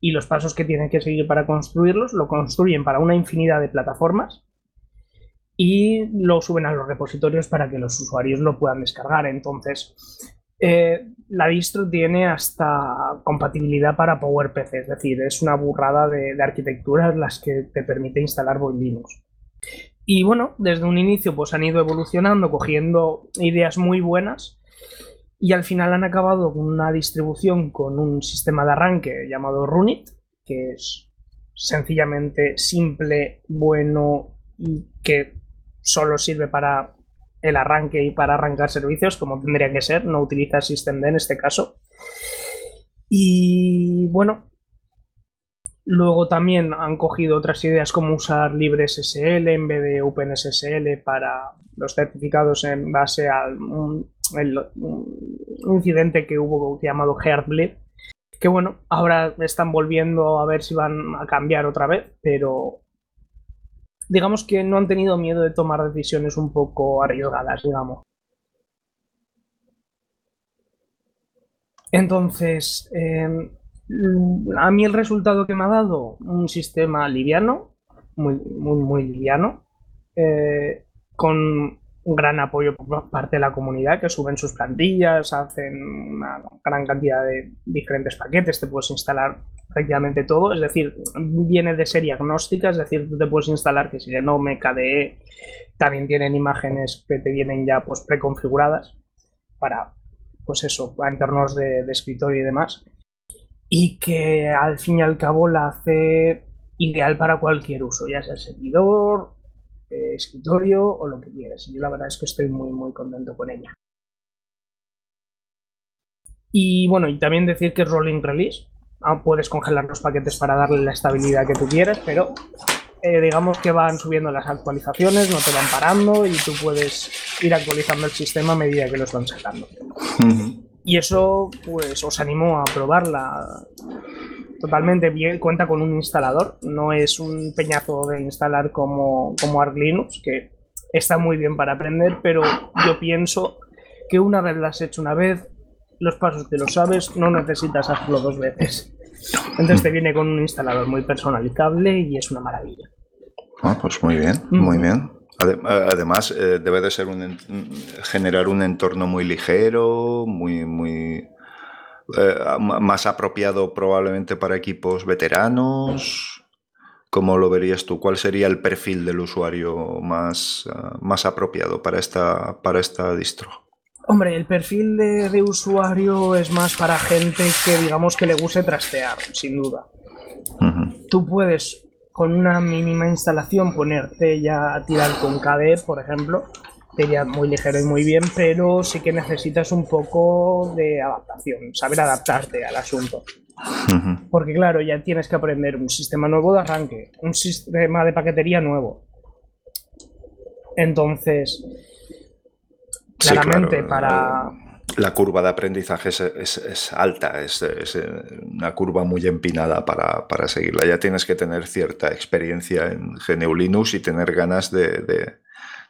S4: y los pasos que tiene que seguir para construirlos, lo construyen para una infinidad de plataformas y lo suben a los repositorios para que los usuarios lo puedan descargar. Entonces, eh, la distro tiene hasta compatibilidad para PowerPC, es decir, es una burrada de, de arquitecturas las que te permite instalar Linux. Y bueno, desde un inicio pues han ido evolucionando, cogiendo ideas muy buenas y al final han acabado con una distribución con un sistema de arranque llamado Runit, que es sencillamente simple, bueno y que solo sirve para el arranque y para arrancar servicios, como tendría que ser, no utiliza systemd en este caso. Y bueno, luego también han cogido otras ideas como usar LibreSSL en vez de OpenSSL para los certificados en base a un, el- incidente que hubo llamado Heartbleed, que bueno, ahora están volviendo a ver si van a cambiar otra vez, pero digamos que no han tenido miedo de tomar decisiones un poco arriesgadas, digamos. Entonces, em, a mí el resultado que me ha dado, un sistema liviano, muy, muy, muy liviano, eh, con un gran apoyo por parte de la comunidad que suben sus plantillas, hacen una gran cantidad de diferentes paquetes, te puedes instalar prácticamente todo, es decir, viene de serie agnóstica, es decir, tú te puedes instalar que si no me KDE también tienen imágenes que te vienen ya pues preconfiguradas para pues eso, para entornos de, de escritorio y demás, y que al fin y al cabo la hace ideal para cualquier uso, ya sea servidor, eh, escritorio o lo que quieras. Yo la verdad es que estoy muy, muy contento con ella. Y bueno, y también decir que es rolling release. Ah, puedes congelar los paquetes para darle la estabilidad que tú quieras, pero eh, digamos que van subiendo las actualizaciones, no te van parando y tú puedes ir actualizando el sistema a medida que los van sacando. Y eso, pues os animo a probarla totalmente bien, cuenta con un instalador, no es un peñazo de instalar como, como Arch Linux, que está muy bien para aprender, pero yo pienso que una vez lo has hecho una vez, los pasos que lo sabes, no necesitas hacerlo dos veces. Entonces te viene con un instalador muy personalizable y es una maravilla.
S1: Ah, pues muy bien, muy bien. Además, eh, debe de ser un generar un entorno muy ligero, muy, muy eh, más apropiado probablemente para equipos veteranos. ¿Cómo lo verías tú? ¿Cuál sería el perfil del usuario más, eh, más apropiado para esta, para esta distro?
S4: Hombre, el perfil de, usuario es más para gente que digamos que le guste trastear, sin duda. Tú puedes con una mínima instalación ponerte ya a tirar con KDE, por ejemplo, sería muy ligero y muy bien, pero sí que necesitas un poco de adaptación, saber adaptarte al asunto. Porque claro, ya tienes que aprender un sistema nuevo de arranque, un sistema de paquetería nuevo. Entonces, claramente para...
S1: La curva de aprendizaje es, alta, es, una curva muy empinada para, seguirla. Ya tienes que tener cierta experiencia en GNU Linux y tener ganas de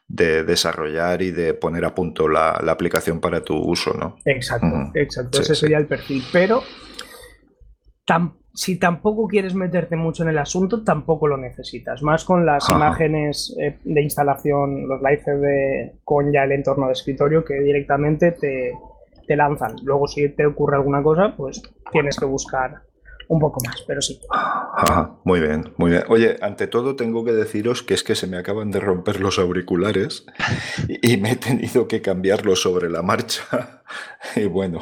S1: de desarrollar y de poner a punto la, aplicación para tu uso, ¿no?
S4: Exacto, exacto. Ese sería el perfil. Pero si tampoco quieres meterte mucho en el asunto, tampoco lo necesitas. Más con las imágenes eh, de instalación, los live de, con ya el entorno de escritorio que directamente te, te lanzan. Luego, si te ocurre alguna cosa, pues tienes que buscar un poco más, pero sí.
S1: muy bien, muy bien. Oye, ante todo tengo que deciros que es que se me acaban de romper los auriculares y, me he tenido que cambiarlos sobre la marcha. Y bueno,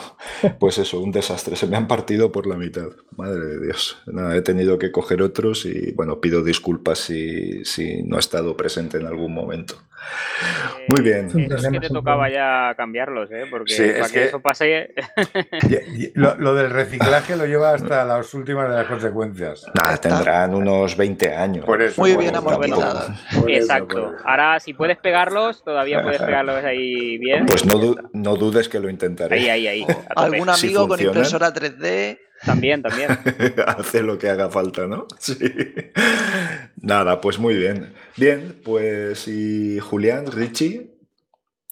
S1: pues eso, un desastre. Se me han partido por la mitad. Madre de Dios. Nada, he tenido que coger otros y bueno, pido disculpas si, si no he estado presente en algún momento. Muy bien.
S3: es que te tocaba ya cambiarlos, ¿eh? porque para que, eso pase.
S2: lo, del reciclaje lo lleva hasta las últimas de las consecuencias.
S1: Nada, tendrán unos 20 años.
S5: Muy bien amortizados.
S3: Exacto. Ahora, si puedes pegarlos, todavía puedes pegarlos ahí bien.
S1: Pues no, no dudes que lo intentaré.
S3: Ahí, ahí, ahí.
S5: Algún amigo con impresora 3D.
S3: También, también.
S1: Hace lo que haga falta, ¿no? Sí. Nada, pues muy bien. Bien, pues y Julián, Richie.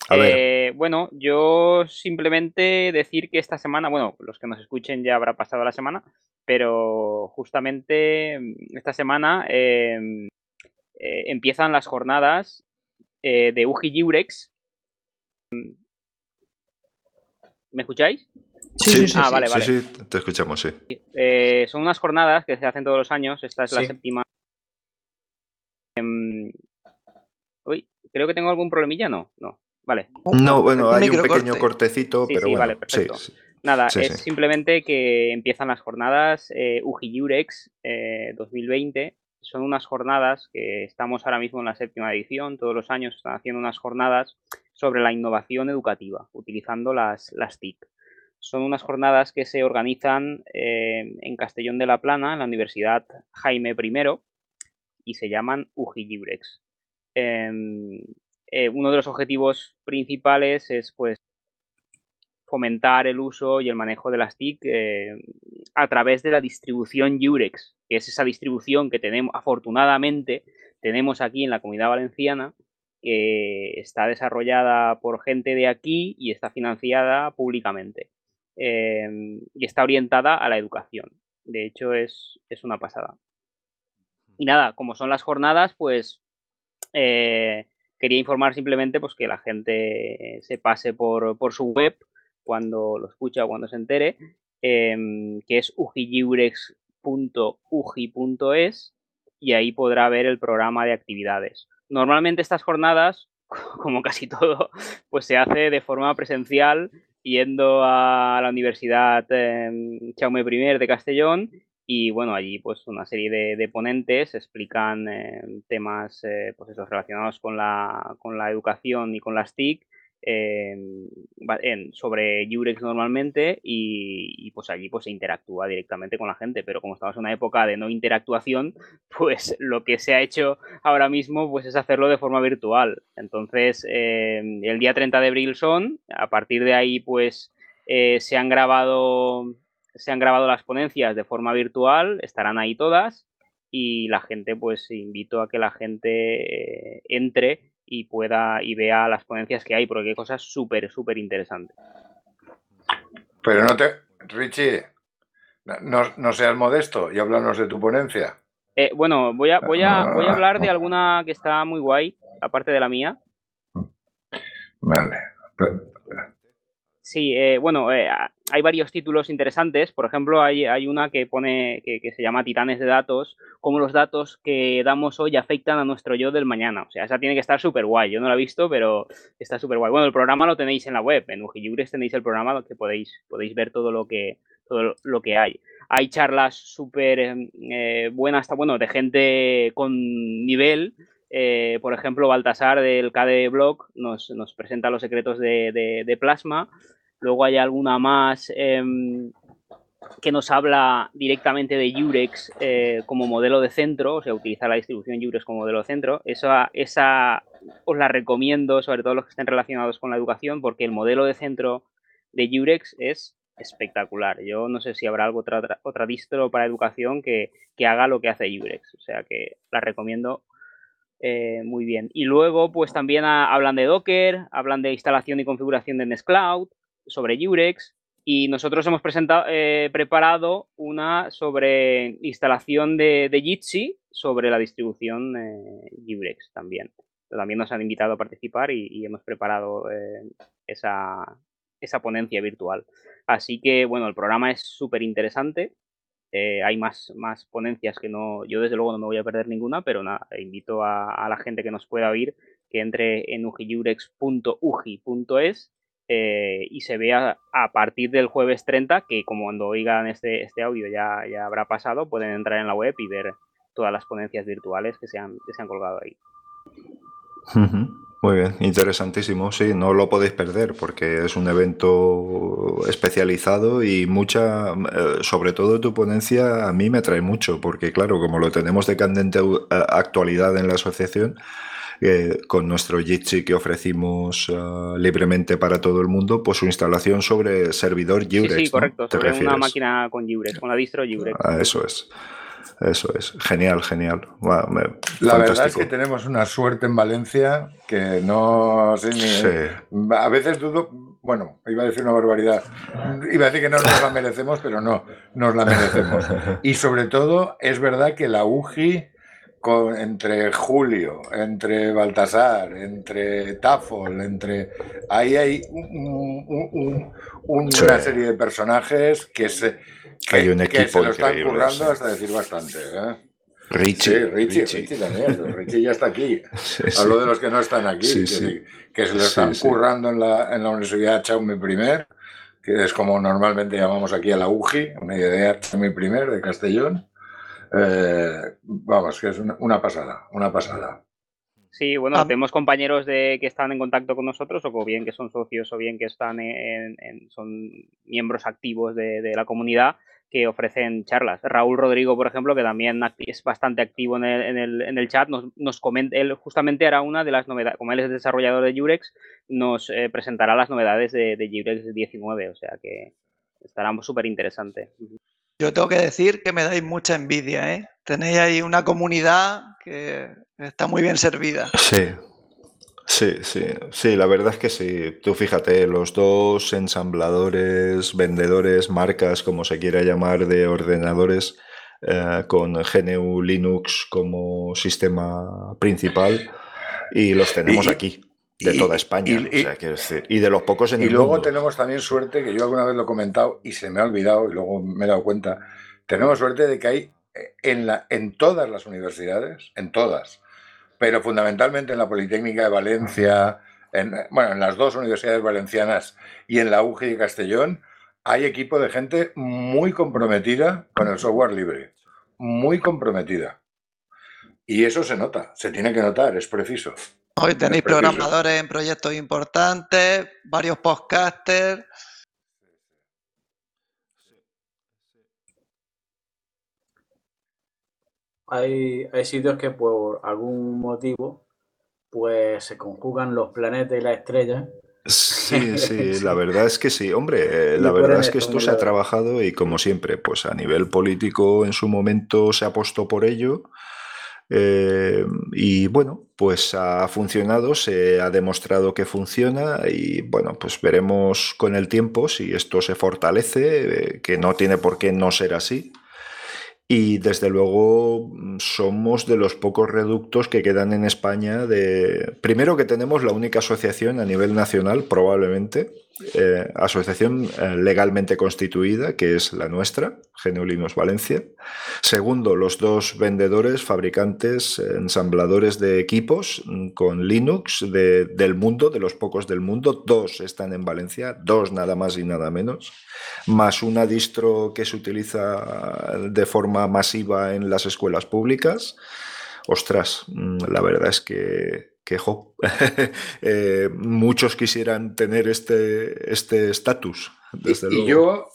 S3: A ver. Eh, bueno, yo simplemente decir que esta semana, bueno, los que nos escuchen ya habrá pasado la semana, pero justamente esta semana em, eh, empiezan las jornadas eh, de UGI Jurex. ¿Me escucháis?
S1: Sí, sí, ah, vale, vale. sí, te escuchamos, sí.
S3: Eh, son unas jornadas que se hacen todos los años. Esta es la séptima. Em, uy, creo que tengo algún problemilla, ¿no? No, vale.
S1: No, bueno, hay un pequeño cortecito, pero bueno. Vale, perfecto.
S3: Nada, es simplemente que empiezan las jornadas eh, UGI Jurex 2020. Eh, son unas jornadas que estamos ahora mismo en la séptima edición. Todos los años están haciendo unas jornadas sobre la innovación educativa, utilizando las, las TIC. Son unas jornadas que se organizan eh, en Castellón de la Plana, en la Universidad Jaime I, y se llaman UGI em, eh, uno de los objetivos principales es pues fomentar el uso y el manejo de las TIC eh, a través de la distribución Jurex, que es esa distribución que tenemos, afortunadamente, tenemos aquí en la comunidad valenciana, que está desarrollada por gente de aquí y está financiada públicamente. Em, y está orientada a la educación. De hecho, es, una pasada. Y nada, como son las jornadas, pues eh, quería informar simplemente pues, que la gente se pase por, su web cuando lo escucha o cuando se entere, em, que es ujiurex.uji.es y ahí podrá ver el programa de actividades. Normalmente estas jornadas, como casi todo, pues se hace de forma presencial yendo a la Universidad Chaume I de Castellón y bueno, allí pues una serie de, ponentes explican em, temas eh, pues relacionados con la, con la educación y con las TIC sobre Jurex normalmente y, pues allí pues se interactúa directamente con la gente, pero como estamos en una época de no interactuación, pues lo que se ha hecho ahora mismo pues es hacerlo de forma virtual. Entonces, em, el día 30 de abril son, a partir de ahí pues eh, se han grabado se han grabado las ponencias de forma virtual, estarán ahí todas y la gente pues invito a que la gente eh, entre y pueda y vea las ponencias que hay, porque hay cosas súper, súper interesantes.
S2: Pero no te, Richie, no, no seas modesto y háblanos de tu ponencia.
S3: Eh, bueno, voy a, voy, a, voy a hablar de alguna que está muy guay, aparte de la mía.
S2: Vale.
S3: Sí, eh, bueno, eh, hay varios títulos interesantes. Por ejemplo, hay, una que pone que, se llama Titanes de Datos, cómo los datos que damos hoy afectan a nuestro yo del mañana. O sea, esa tiene que estar súper guay. Yo no la he visto, pero está súper guay. Bueno, el programa lo tenéis en la web. En Ujiyures tenéis el programa donde podéis, podéis ver todo lo que, todo lo que hay. Hay charlas súper eh, buenas, bueno, de gente con nivel. Por ejemplo, Baltasar del KD Blog nos, nos presenta los secretos de, de Plasma. Luego hay alguna más em, que nos habla directamente de Jurex eh, como modelo de centro, o sea, utilizar la distribución Jurex como modelo de centro. Esa, esa os la recomiendo, sobre todo los que estén relacionados con la educación, porque el modelo de centro de Jurex es espectacular. Yo no sé si habrá algo otra, otra distro para educación que, haga lo que hace Jurex. O sea que la recomiendo eh, muy bien. Y luego, pues también hablan de Docker, hablan de instalación y configuración de Nextcloud, sobre Jurex y nosotros hemos presentado, eh, preparado una sobre instalación de, Jitsi sobre la distribución eh, también. También nos han invitado a participar y, hemos preparado eh, esa, esa, ponencia virtual. Así que, bueno, el programa es súper interesante. Hay más, más ponencias que no, yo desde luego no me voy a perder ninguna, pero nada, invito a, la gente que nos pueda oír que entre en ujijurex.uji.es eh, y se vea a partir del jueves 30, que como cuando oigan este, este audio ya, ya habrá pasado, pueden entrar en la web y ver todas las ponencias virtuales que se han, que se han colgado ahí.
S1: Muy bien, interesantísimo. Sí, no lo podéis perder porque es un evento especializado y mucha, eh, sobre todo tu ponencia a mí me trae mucho porque claro, como lo tenemos de candente actualidad en la asociación, eh, con nuestro Jitsi que ofrecimos uh, libremente para todo el mundo, pues su instalación sobre servidor Jurex.
S3: Sí, sí correcto, sobre una máquina con Jurex, con la distro Jurex.
S1: Ah, eso es. Eso es, genial, genial.
S2: la verdad es que tenemos una suerte en Valencia que no sé ni. A veces dudo, bueno, iba a decir una barbaridad. Iba a decir que no nos la merecemos, pero no, nos la merecemos. Y sobre todo, es verdad que la UGI entre Julio, entre Baltasar, entre Tafol, entre. Ahí hay una serie de personajes que se, que,
S1: hay un equipo
S2: lo están currando hasta decir bastante. ¿eh?
S1: Richie,
S2: sí, Richie, Richie, también. Richie ya está aquí. Hablo de los que no están aquí, que, se lo están currando en la, en la Universidad Chaume I, que es como normalmente llamamos aquí a la UGI, una idea Chaume I de Castellón. Eh, vamos, que es una, pasada, una pasada.
S3: Sí, bueno, ah. tenemos compañeros de, que están en contacto con nosotros, o bien que son socios, o bien que están en, son miembros activos de, la comunidad, que ofrecen charlas. Raúl Rodrigo, por ejemplo, que también es bastante activo en el, en el, chat, nos, nos, comenta, él justamente hará una de las novedades, como él es desarrollador de Jurex, nos eh, presentará las novedades de, de Jurex 19, o sea que estará súper interesante.
S5: Yo tengo que decir que me dais mucha envidia, ¿eh? Tenéis ahí una comunidad que está muy bien servida.
S1: Sí, Sí, sí, sí, la verdad es que sí. Tú fíjate, los dos ensambladores, vendedores, marcas, como se quiera llamar, de ordenadores, eh, con GNU Linux como sistema principal, y los tenemos aquí, de toda España. Y, de los pocos en
S2: Y luego tenemos también suerte, que yo alguna vez lo he comentado y se me ha olvidado, y luego me he dado cuenta, tenemos suerte de que hay en, la, en todas las universidades, en todas, pero fundamentalmente en la Politécnica de Valencia, en, bueno, en las dos universidades valencianas y en la UGI de Castellón, hay equipo de gente muy comprometida con el software libre, muy comprometida. Y eso se nota, se tiene que notar, es preciso.
S5: Hoy tenéis programadores en proyectos importantes, varios podcasters.
S6: Hay, sitios que por algún motivo pues se conjugan los planetas y las estrellas.
S1: Sí, sí, la verdad es que sí. Hombre, eh, la verdad es que esto se ha trabajado y como siempre, pues a nivel político en su momento se ha puesto por ello. Eh, y bueno, pues ha funcionado, se ha demostrado que funciona y bueno, pues veremos con el tiempo si esto se fortalece, eh, que no tiene por qué no ser así. Y desde luego mm, somos de los pocos reductos que quedan en España de... Primero que tenemos la única asociación a nivel nacional, probablemente, eh, asociación eh, legalmente constituida, que es la nuestra, Genulinos Valencia. Segundo, los dos vendedores, fabricantes, ensambladores de equipos mm, con Linux del mundo, de los pocos del mundo. Dos están en Valencia, dos nada más y nada menos. Más una distro que se utiliza de forma masiva en las escuelas públicas. Ostras, mm, la verdad es que que eh, muchos quisieran tener este estatus.
S2: Este y, yo,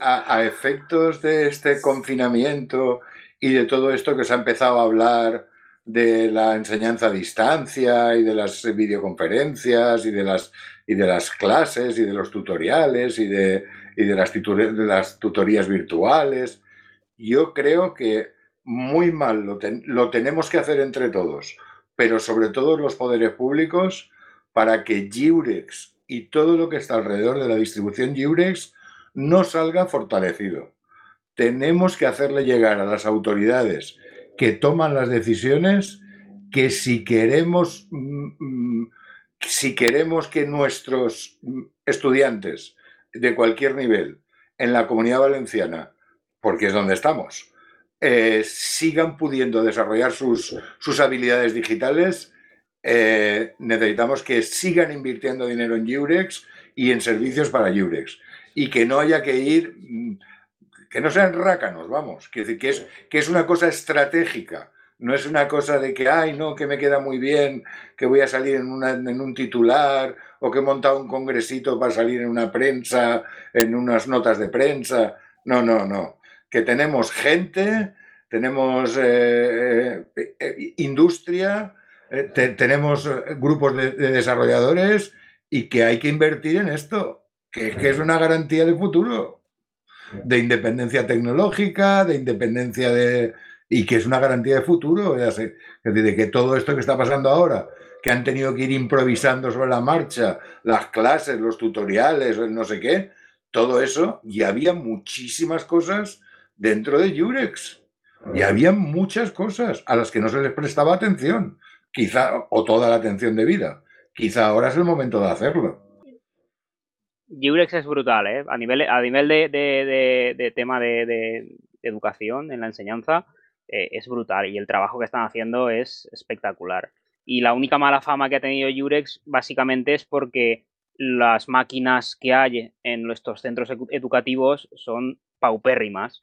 S2: a, efectos de este confinamiento y de todo esto que se ha empezado a hablar de la enseñanza a distancia y de las videoconferencias y de las, y de las clases y de los tutoriales y de, de, las, de las tutorías virtuales, yo creo que muy mal lo, lo tenemos que hacer entre todos pero sobre todo los poderes públicos, para que Giurex y todo lo que está alrededor de la distribución Giurex no salga fortalecido. Tenemos que hacerle llegar a las autoridades que toman las decisiones que si queremos, mm, mm, si queremos que nuestros estudiantes de cualquier nivel en la comunidad valenciana, porque es donde estamos, eh, sigan pudiendo desarrollar sus, sus habilidades digitales, eh, necesitamos que sigan invirtiendo dinero en Jurex y en servicios para Jurex. Y que no haya que ir, mm, que no sean rácanos, vamos, que, que, es, que es una cosa estratégica. No es una cosa de que, ay, no, que me queda muy bien, que voy a salir en, en un titular o que he montado un congresito para salir en una prensa, en unas notas de prensa. No, no, no que tenemos gente, tenemos eh, eh, eh, industria, tenemos grupos de, desarrolladores y que hay que invertir en esto, que, es una garantía de futuro, de independencia tecnológica, de independencia de... y que es una garantía de futuro, es decir, de que todo esto que está pasando ahora, que han tenido que ir improvisando sobre la marcha, las clases, los tutoriales, no sé qué, todo eso, y había muchísimas cosas dentro de Jurex. Y había muchas cosas a las que no se les prestaba atención, quizá, o toda la atención debida. Quizá ahora es el momento de hacerlo.
S3: Jurex es brutal, ¿eh? A nivel, a nivel de, tema de, educación en la enseñanza, eh, es brutal y el trabajo que están haciendo es espectacular. Y la única mala fama que ha tenido Jurex básicamente es porque las máquinas que hay en nuestros centros educativos son paupérrimas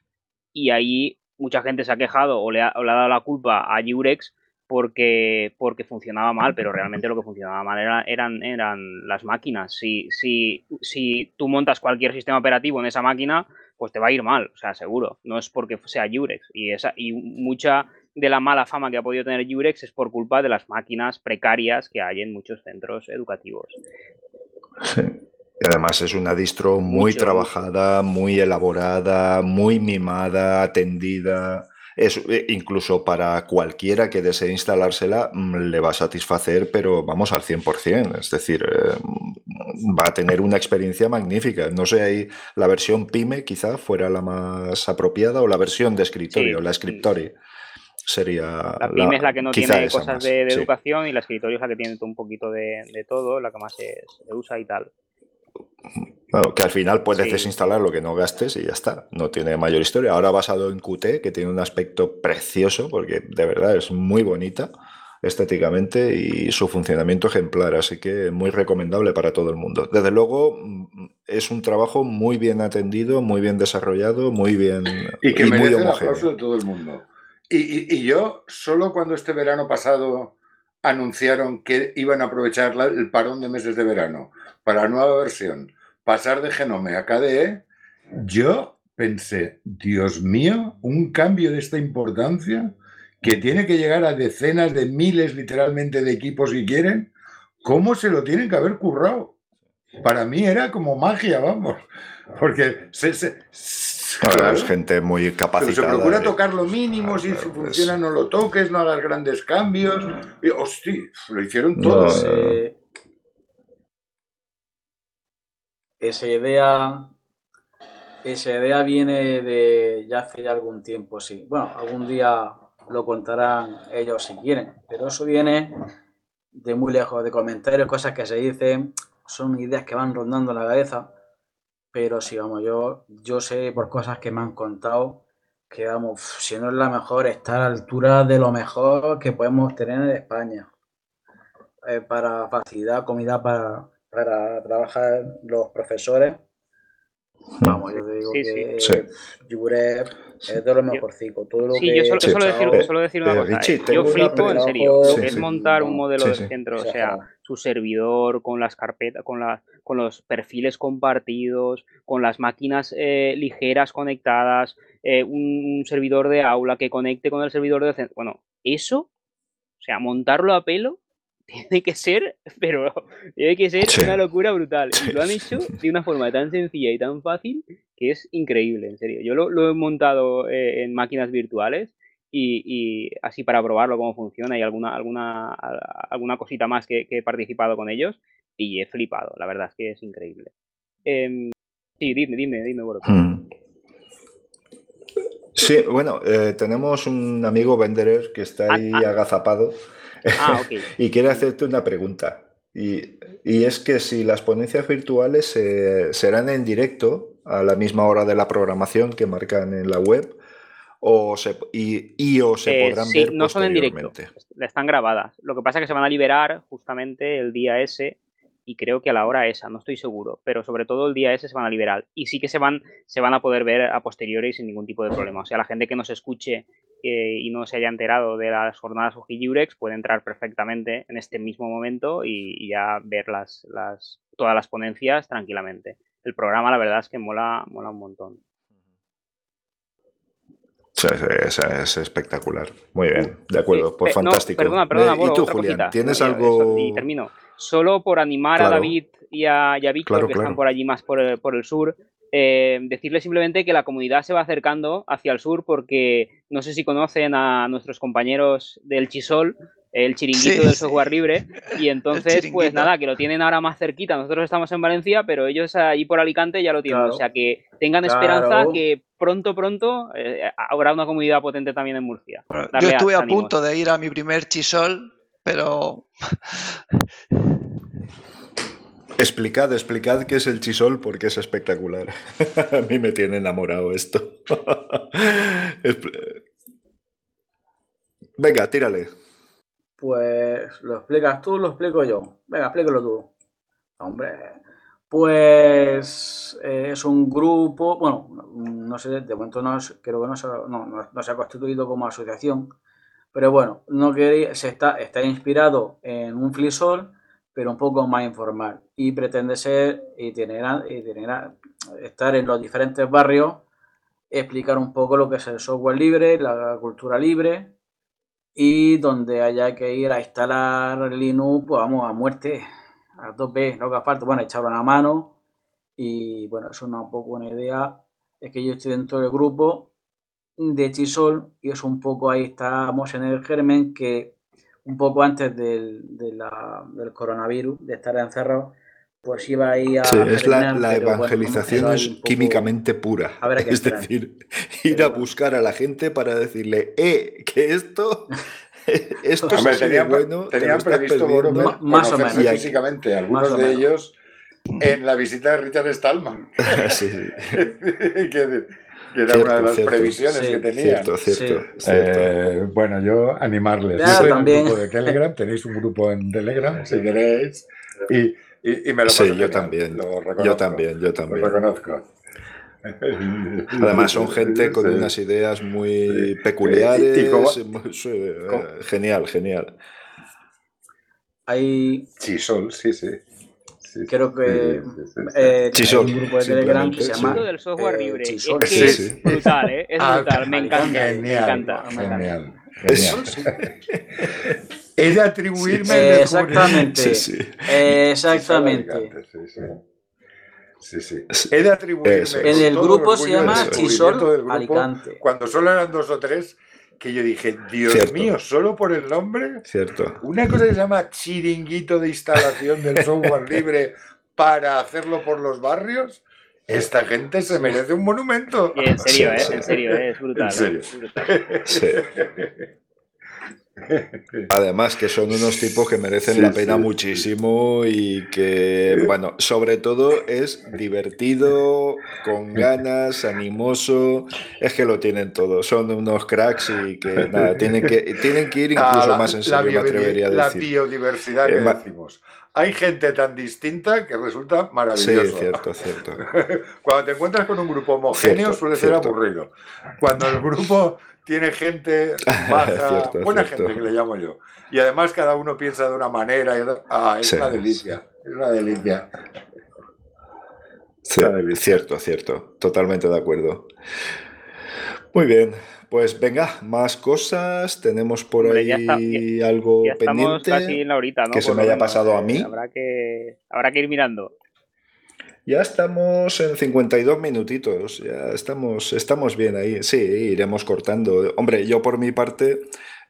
S3: y ahí mucha gente se ha quejado o le ha, dado la culpa a Jurex porque, porque funcionaba mal, pero realmente lo que funcionaba mal eran, eran las máquinas. Si, si, si tú montas cualquier sistema operativo en esa máquina, pues te va a ir mal, o sea, seguro. No es porque sea Jurex. Y, esa, y mucha de la mala fama que ha podido tener Jurex es por culpa de las máquinas precarias que hay en muchos centros educativos.
S1: Sí. Y además es una distro muy trabajada, muy elaborada, muy mimada, atendida. Es, eh, incluso para cualquiera que desee instalársela mm, le va a satisfacer, pero vamos al 100%. Es decir, eh, va a tener una experiencia magnífica. No sé, ahí la versión PyME quizá fuera la más apropiada o la versión de escritorio, la Scriptory. Sería
S3: la PyME es la que no tiene cosas de, educación y la escritorio es la que tiene un poquito de, todo, la que más se usa y tal
S1: que al final puedes desinstalar lo que no gastes y ya está. No tiene mayor historia. Ahora basado en Qt, que tiene un aspecto precioso, porque de verdad es muy bonita estéticamente y su funcionamiento ejemplar, así que muy recomendable para todo el mundo. Desde luego mm, es un trabajo muy bien atendido, muy bien desarrollado, muy bien
S2: y que merece el aplauso de todo el mundo. Y, yo solo cuando este verano pasado anunciaron que iban a aprovechar el parón de meses de verano para la nueva versión pasar de Genome a KDE, yo pensé, Dios mío, un cambio de esta importancia que tiene que llegar a decenas de miles literalmente de equipos si quieren, ¿cómo se lo tienen que haber currado? Para mí era como magia, vamos, porque se,
S1: es gente muy capacitada.
S2: se procura tocar lo mínimo, ah, si funciona no lo toques, no hagas grandes cambios. Y, hostia, lo hicieron todos.
S6: Esa idea, esa idea viene de ya hace algún tiempo, sí. Bueno, algún día lo contarán ellos si quieren, pero eso viene de muy lejos, de comentarios, cosas que se dicen, son ideas que van rondando la cabeza, pero sí, vamos, yo, yo sé por cosas que me han contado que, vamos, si no es la mejor, está a la altura de lo mejor que podemos tener en España. Eh, para facilidad, comida para, para trabajar los profesores. Vamos, yo te digo que sí. es de lo mejorcitos. Todo lo
S3: sí, yo solo, solo, decir, solo decir una cosa. Eh. yo flipo, en serio, es montar un modelo de centro, o sea, su servidor con las carpetas, con, la, con los perfiles compartidos, con las máquinas eh, ligeras conectadas, eh, un, un, servidor de aula que conecte con el servidor de centro. Bueno, eso, o sea, montarlo a pelo tiene que ser, pero tiene que ser una locura brutal. Y lo han hecho de una forma tan sencilla y tan fácil que es increíble, en serio. Yo lo, he montado eh, en máquinas virtuales y, así para probarlo cómo funciona y alguna, alguna, alguna cosita más que, he participado con ellos y he flipado. La verdad es que es increíble. Em, sí, dime, dime, dime, bueno. Hmm.
S1: Sí, bueno, eh, tenemos un amigo venderer que está ahí ah, ah. agazapado Ah, y quiere hacerte una pregunta. Y, es que si las ponencias virtuales serán en directo a la misma hora de la programación que marcan en la web o se, y, o se eh, podrán ver
S3: no son en directo, están grabadas. Lo que pasa es que se van a liberar justamente el día ese y creo que a la hora esa, no estoy seguro, pero sobre todo el día ese se van a liberar y sí que se van, se van a poder ver a posteriori sin ningún tipo de problema. O sea, la gente que nos escuche eh, y no se haya enterado de las jornadas Urex puede entrar perfectamente en este mismo momento y, ya ver las, las, todas las ponencias tranquilamente. El programa, la verdad es que mola, mola un montón.
S1: Es, es, espectacular. Muy bien, de acuerdo, pues fantástico.
S3: perdona, perdona, ¿Y tú, Julián,
S1: tienes algo...?
S3: Y termino solo por animar a David y a, Víctor, que están por allí más por el, por el sur, eh, decirle simplemente que la comunidad se va acercando hacia el sur porque no sé si conocen a nuestros compañeros del Chisol, el chiringuito del software libre, y entonces, pues nada, que lo tienen ahora más cerquita. Nosotros estamos en Valencia, pero ellos allí por Alicante ya lo tienen. o sea que tengan esperanza que pronto, pronto eh, habrá una comunidad potente también en Murcia.
S5: yo estuve a punto de ir a mi primer Chisol pero...
S1: Explicad, explicad qué es el chisol porque es espectacular. A mí me tiene enamorado esto. Venga, tírale.
S6: Pues lo explicas tú, lo explico yo. Venga, explícalo tú. Hombre, pues eh, es un grupo, bueno, no sé, de momento no creo que no no se ha constituido como asociación, pero bueno, no quería, se está, está inspirado en un flisol, pero un poco más informal. Y pretende ser y tener estar en los diferentes barrios explicar un poco lo que es el software libre, la cultura libre y donde haya que ir a instalar Linux, pues vamos a muerte, a tope, lo que falta, bueno, echarlo a la mano. Y bueno, eso es una un poco una idea, es que yo estoy dentro del grupo de Chisol y es un poco ahí estamos en el germen que un poco antes del, del coronavirus, de estar encerrado, pues iba ahí a...
S1: Sí, es la, la evangelización es químicamente pura. es decir, ir a buscar a la gente para decirle, eh, que esto... Esto
S2: es tenían, bueno, tenían previsto más o menos físicamente algunos de ellos en la visita de Richard Stallman. sí, sí. Que, era una de las previsiones que tenían.
S1: Cierto, cierto.
S2: Eh, bueno, yo animarles. yo soy también. un grupo de Telegram, tenéis un grupo en Telegram, si queréis. Y, y, me lo
S1: Sí, yo también. yo también, yo también.
S2: Lo reconozco.
S1: Además son gente con unas ideas muy peculiares. Eh, genial, genial.
S6: Hay...
S2: Sí, Sol, sí, sí.
S6: Creo que eh, hay un grupo de Telegram que se llama
S3: del software eh, libre. Es, que es brutal, ¿eh? Es ah, brutal, me encanta. Genial, me encanta.
S2: Genial. genial. es de atribuirme eh,
S6: Exactamente. Sí, Exactamente.
S2: Sí, sí. He de atribuirme.
S6: En el grupo se llama Chisol Alicante.
S2: Cuando solo eran dos o tres, que yo dije, Dios mío, solo por el nombre.
S1: Cierto.
S2: Una cosa que se llama chiringuito de instalación del software libre para hacerlo por los barrios. Esta gente se merece un monumento.
S3: en serio, ¿eh? En serio, ¿eh? es brutal. ¿eh? Es brutal. Sí.
S1: Además que son unos tipos que merecen la pena muchísimo y que, bueno, sobre todo es divertido, con ganas, animoso, es que lo tienen todo, son unos cracks y que nada, tienen que, tienen que ir ah, incluso más en serio, me atrevería a
S2: decir. La biodiversidad que eh, decimos. Hay gente tan distinta que resulta maravilloso.
S1: Sí, cierto, cierto.
S2: Cuando te encuentras con un grupo homogéneo suele ser aburrido. Cuando el grupo tiene gente baja, buena gente que le llamo yo. Y además cada uno piensa de una manera. ah, es una delicia, es una delicia.
S1: Cierto, cierto, totalmente de acuerdo. Muy bien, pues venga, más cosas. Tenemos por ahí algo pendiente que se me haya pasado a mí.
S3: Habrá que, habrá que ir mirando.
S1: Ya estamos en 52 minutitos, ya estamos, estamos bien ahí. Sí, iremos cortando. Hombre, yo por mi parte,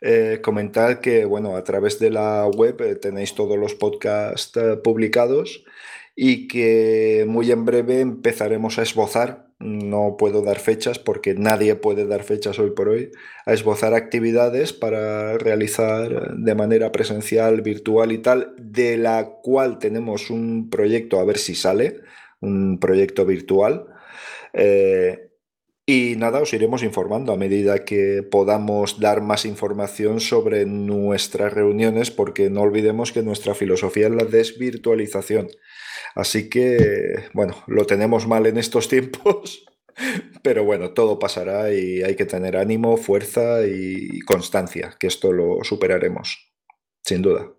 S1: eh, comentar que, bueno, a través de la web eh, tenéis todos los podcasts eh, publicados y que muy en breve empezaremos a esbozar, no puedo dar fechas porque nadie puede dar fechas hoy por hoy, a esbozar actividades para realizar de manera presencial, virtual y tal, de la cual tenemos un proyecto a ver si sale un proyecto virtual. Eh, y nada, os iremos informando a medida que podamos dar más información sobre nuestras reuniones, porque no olvidemos que nuestra filosofía es la desvirtualización. Así que, bueno, lo tenemos mal en estos tiempos, pero bueno, todo pasará y hay que tener ánimo, fuerza y constancia, que esto lo superaremos, sin duda.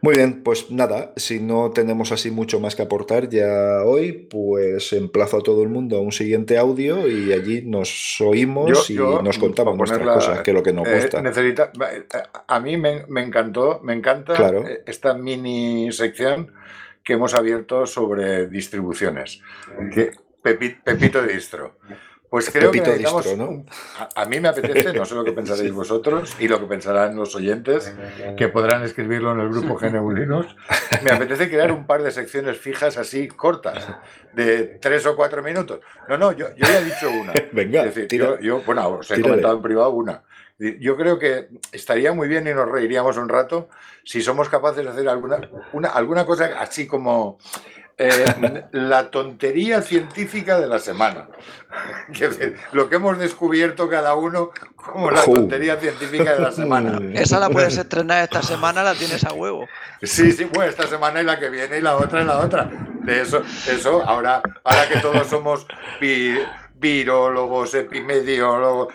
S1: Muy bien, pues nada, si no tenemos así mucho más que aportar ya hoy, pues emplazo a todo el mundo a un siguiente audio y allí nos oímos y nos contamos nuestras cosas, que es lo que nos eh, gusta.
S2: necesita, eh, a mí me, encantó, me encanta eh, esta mini sección que hemos abierto sobre distribuciones. Que, Pepito Distro. Pues creo que a, mí me apetece, no sé lo que pensaréis vosotros y lo que pensarán los oyentes, que podrán escribirlo en el grupo Geneulinos. Me apetece crear un par de secciones fijas así cortas, de tres o cuatro minutos. No, no, yo, yo ya he dicho una.
S1: Venga,
S2: yo, bueno, os he comentado en privado una. Yo creo que estaría muy bien y nos reiríamos un rato si somos capaces de hacer alguna, una, alguna cosa así como eh, la tontería científica de la semana. lo que hemos descubierto cada uno como la tontería científica de la semana.
S5: Esa la puedes estrenar esta semana, la tienes a huevo.
S2: Sí, sí, pues esta semana y la que viene y la otra y la otra. De eso, eso ahora, ahora que todos somos virólogos, epimediólogos,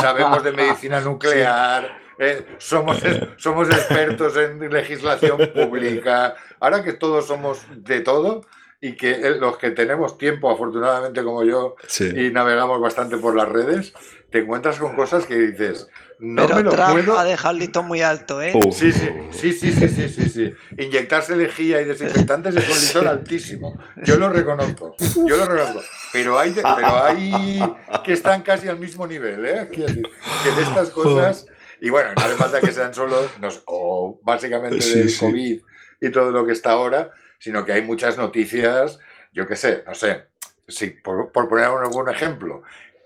S2: sabemos de medicina nuclear eh, somos, somos expertos en legislación pública. Ahora que todos somos de todo, y que eh, los que tenemos tiempo, afortunadamente como yo,
S1: Sí.
S2: y navegamos bastante por las redes, te encuentras con cosas que dices, no
S5: Pero
S2: me lo
S5: Trump
S2: puedo.
S5: ha dejado el listón muy alto, ¿eh?
S1: Uf.
S2: Sí, sí, sí, sí, sí, sí, sí, sí. Inyectarse lejía y desinfectantes es un listón altísimo. Yo lo reconozco, yo lo reconozco. Pero hay, de- pero hay que están casi al mismo nivel, ¿eh? Que de estas cosas, y bueno, no hace falta que sean solo, o básicamente
S1: Sí,
S2: del
S1: sí.
S2: COVID y todo lo que está ahora, sino que hay muchas noticias, yo qué sé, no sé, sí, por, por poner un buen ejemplo,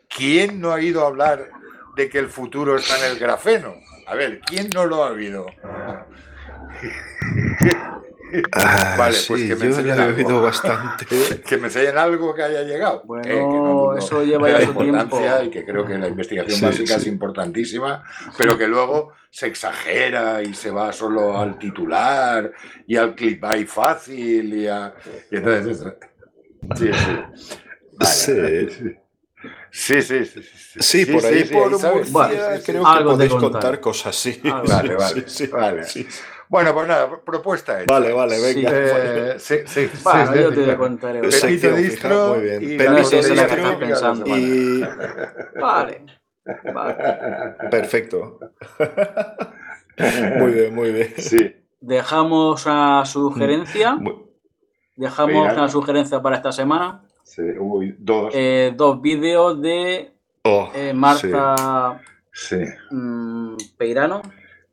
S2: ¿quién no ha ido a hablar de que el futuro está en el grafeno? A ver, ¿quién no lo ha oído?
S1: Ah,
S2: Vale,
S1: sí,
S2: pues que me
S1: yo
S2: enseñen
S1: lo he
S2: algo.
S1: oído bastante.
S2: que me enseñen algo que haya llegado.
S6: Bueno,
S2: Eh, que no dudo
S6: eso lleva ya su
S2: importancia
S6: tiempo.
S2: y que creo que la investigación
S1: Sí,
S2: básica
S1: sí.
S2: es importantísima, pero que luego se exagera y se va solo al titular y al clickbait fácil y, a, y entonces. Sí, sí. Vale,
S1: Sí.
S2: Sí, sí, sí. Sí,
S1: Sí, por ahí
S2: sí,
S1: por creo que podéis contar cosas, sí.
S6: Algo.
S2: Vale,
S1: Sí,
S2: vale,
S1: sí,
S2: vale.
S1: Sí.
S2: Bueno, pues nada, propuesta hecha.
S1: Vale, vale,
S6: Sí.
S1: venga.
S2: Eh, sí, sí, sí,
S6: Bueno,
S2: sí,
S6: yo
S2: sí,
S6: te
S2: claro.
S6: contaré.
S1: Fija,
S2: Distro
S1: muy bien.
S2: y
S6: sé, sé lo que estás pensando.
S1: Y
S6: Vale. vale.
S1: perfecto. Muy bien, muy bien.
S2: Sí.
S6: Dejamos a sugerencia.
S1: Muy-
S6: Dejamos
S2: Mira.
S6: una sugerencia para esta semana.
S2: Sí, uy, dos.
S6: Eh, dos vídeos de
S1: Oh,
S6: eh, Marta
S2: Sí.
S6: mm, Peirano.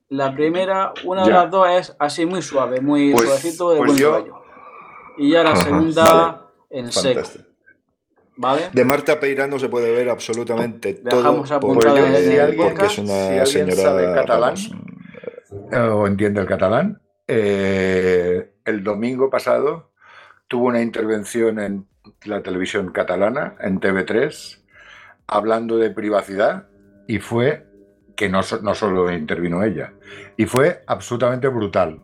S6: La primera, una de las dos es así muy suave, muy
S2: Pues-
S6: suavecito de
S2: pues
S6: buen
S2: yo-
S6: rollo. Y ya la
S1: Ajá,
S6: segunda
S1: vale.
S6: en seco,
S1: fantástico.
S6: ¿vale?
S1: De Marta Peirano se puede ver absolutamente todo.
S6: Dejamos
S1: por-
S6: apuntado
S2: Pues yo,
S6: en
S2: si
S6: el
S2: alguien-
S1: porque es una
S2: si
S1: señora.
S2: sabe catalán,
S1: vamos,
S2: o entiende el catalán, eh, el domingo pasado tuvo una intervención en la televisión catalana, en TV3, hablando de privacidad y fue que no, so- no solo intervino ella, y fue absolutamente brutal.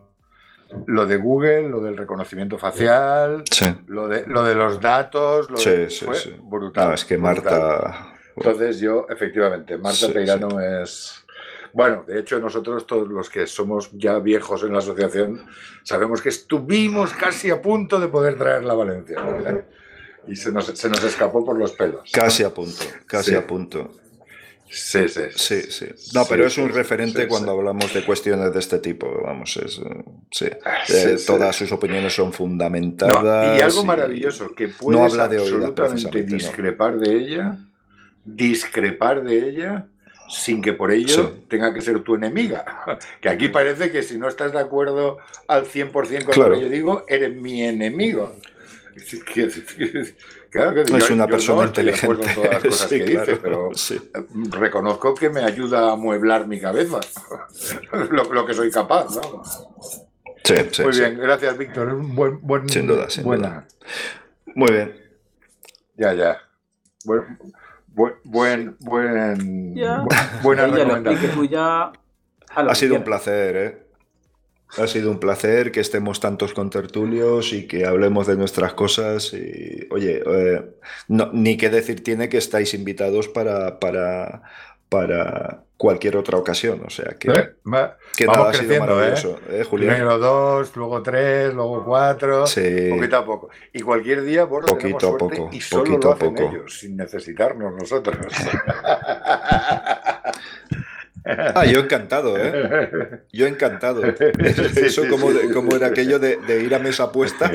S2: Lo de Google, lo del reconocimiento facial,
S1: Sí,
S2: lo de, lo de los datos, lo
S1: Sí,
S2: de-
S1: sí,
S2: fue
S1: sí.
S2: brutal.
S1: No, es que
S2: brutal.
S1: Marta.
S2: Entonces yo, efectivamente, Marta Peirano es... Bueno, de hecho nosotros todos los que somos ya viejos en la asociación sabemos que estuvimos casi a punto de poder traerla a Valencia. ¿verdad? Y se nos, se nos escapó por los pelos.
S1: Casi a punto, casi a punto.
S2: Sí, sí.
S1: Sí, sí. No, pero es un referente cuando hablamos de cuestiones de este tipo. Vamos, es. eh, Sí.
S2: Sí,
S1: Eh,
S2: sí.
S1: Todas sus opiniones son
S2: No,
S1: fundamentadas.
S2: y algo maravilloso, que puedes
S1: no habla de
S2: absolutamente
S1: no.
S2: discrepar de ella, discrepar de ella, sin que por ello
S1: Sí.
S2: tenga que ser tu enemiga. Que aquí parece que si no estás de acuerdo al 100% con
S1: Claro.
S2: lo que yo digo, eres mi enemigo. Es que- Claro que
S1: Es una
S2: yo
S1: persona
S2: no estoy de acuerdo
S1: inteligente.
S2: en todas las cosas
S1: Sí,
S2: que
S1: claro,
S2: dice, pero
S1: sí.
S2: reconozco que me ayuda a amueblar mi cabeza. lo, lo que soy capaz, ¿no?
S1: Sí, sí,
S2: Muy
S1: sí.
S2: bien, gracias, Víctor. Es un buen, buen,
S1: Sin duda, sin
S2: buena.
S1: Muy bien.
S2: Ya, ya. Buen, buen, buen,
S6: Ya.
S2: buena recomendación.
S6: ya.
S1: Ha sido un placer, ¿eh? Ha sido un placer que estemos tantos con tertulios y que hablemos de nuestras cosas. Y, oye, eh, no- ni qué decir tiene que estáis invitados para, para, para cualquier otra ocasión. O sea que,
S2: ¿Eh? Va-
S1: que nada, ha sido
S2: ¿eh?
S1: maravilloso. ¿eh, Julián?
S2: Primero dos, luego tres, luego cuatro,
S1: Sí.
S2: poquito a poco. Y cualquier día, bueno,
S1: Poquito a poco,
S2: y solo
S1: poquito
S2: lo
S1: a
S2: hacen
S1: poco.
S2: ellos, sin necesitarnos nosotros.
S1: Ah, yo encantado, ¿eh? Yo encantado. Eso como, de- como era aquello de, de ir a mesa puesta.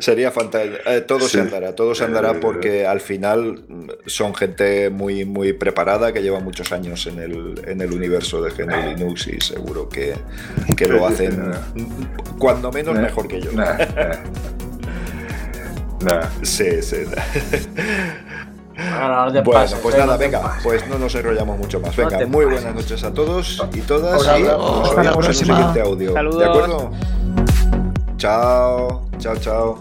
S1: Sería fantástico. Eh, todo se andará, todo se andará porque al final son gente muy, muy preparada que lleva muchos años en el, en el universo de GNU Linux y seguro que, que lo hacen cuando menos mejor que yo.
S2: Nah.
S1: Sí, sí. Bueno,
S6: pases,
S1: pues nada, venga,
S6: pases.
S1: pues no nos enrollamos mucho más. Venga, muy
S6: pases.
S1: buenas noches a todos y todas. Y nos vemos en el siguiente audio.
S3: Saludos.
S1: ¿De acuerdo? Chao, chao, chao.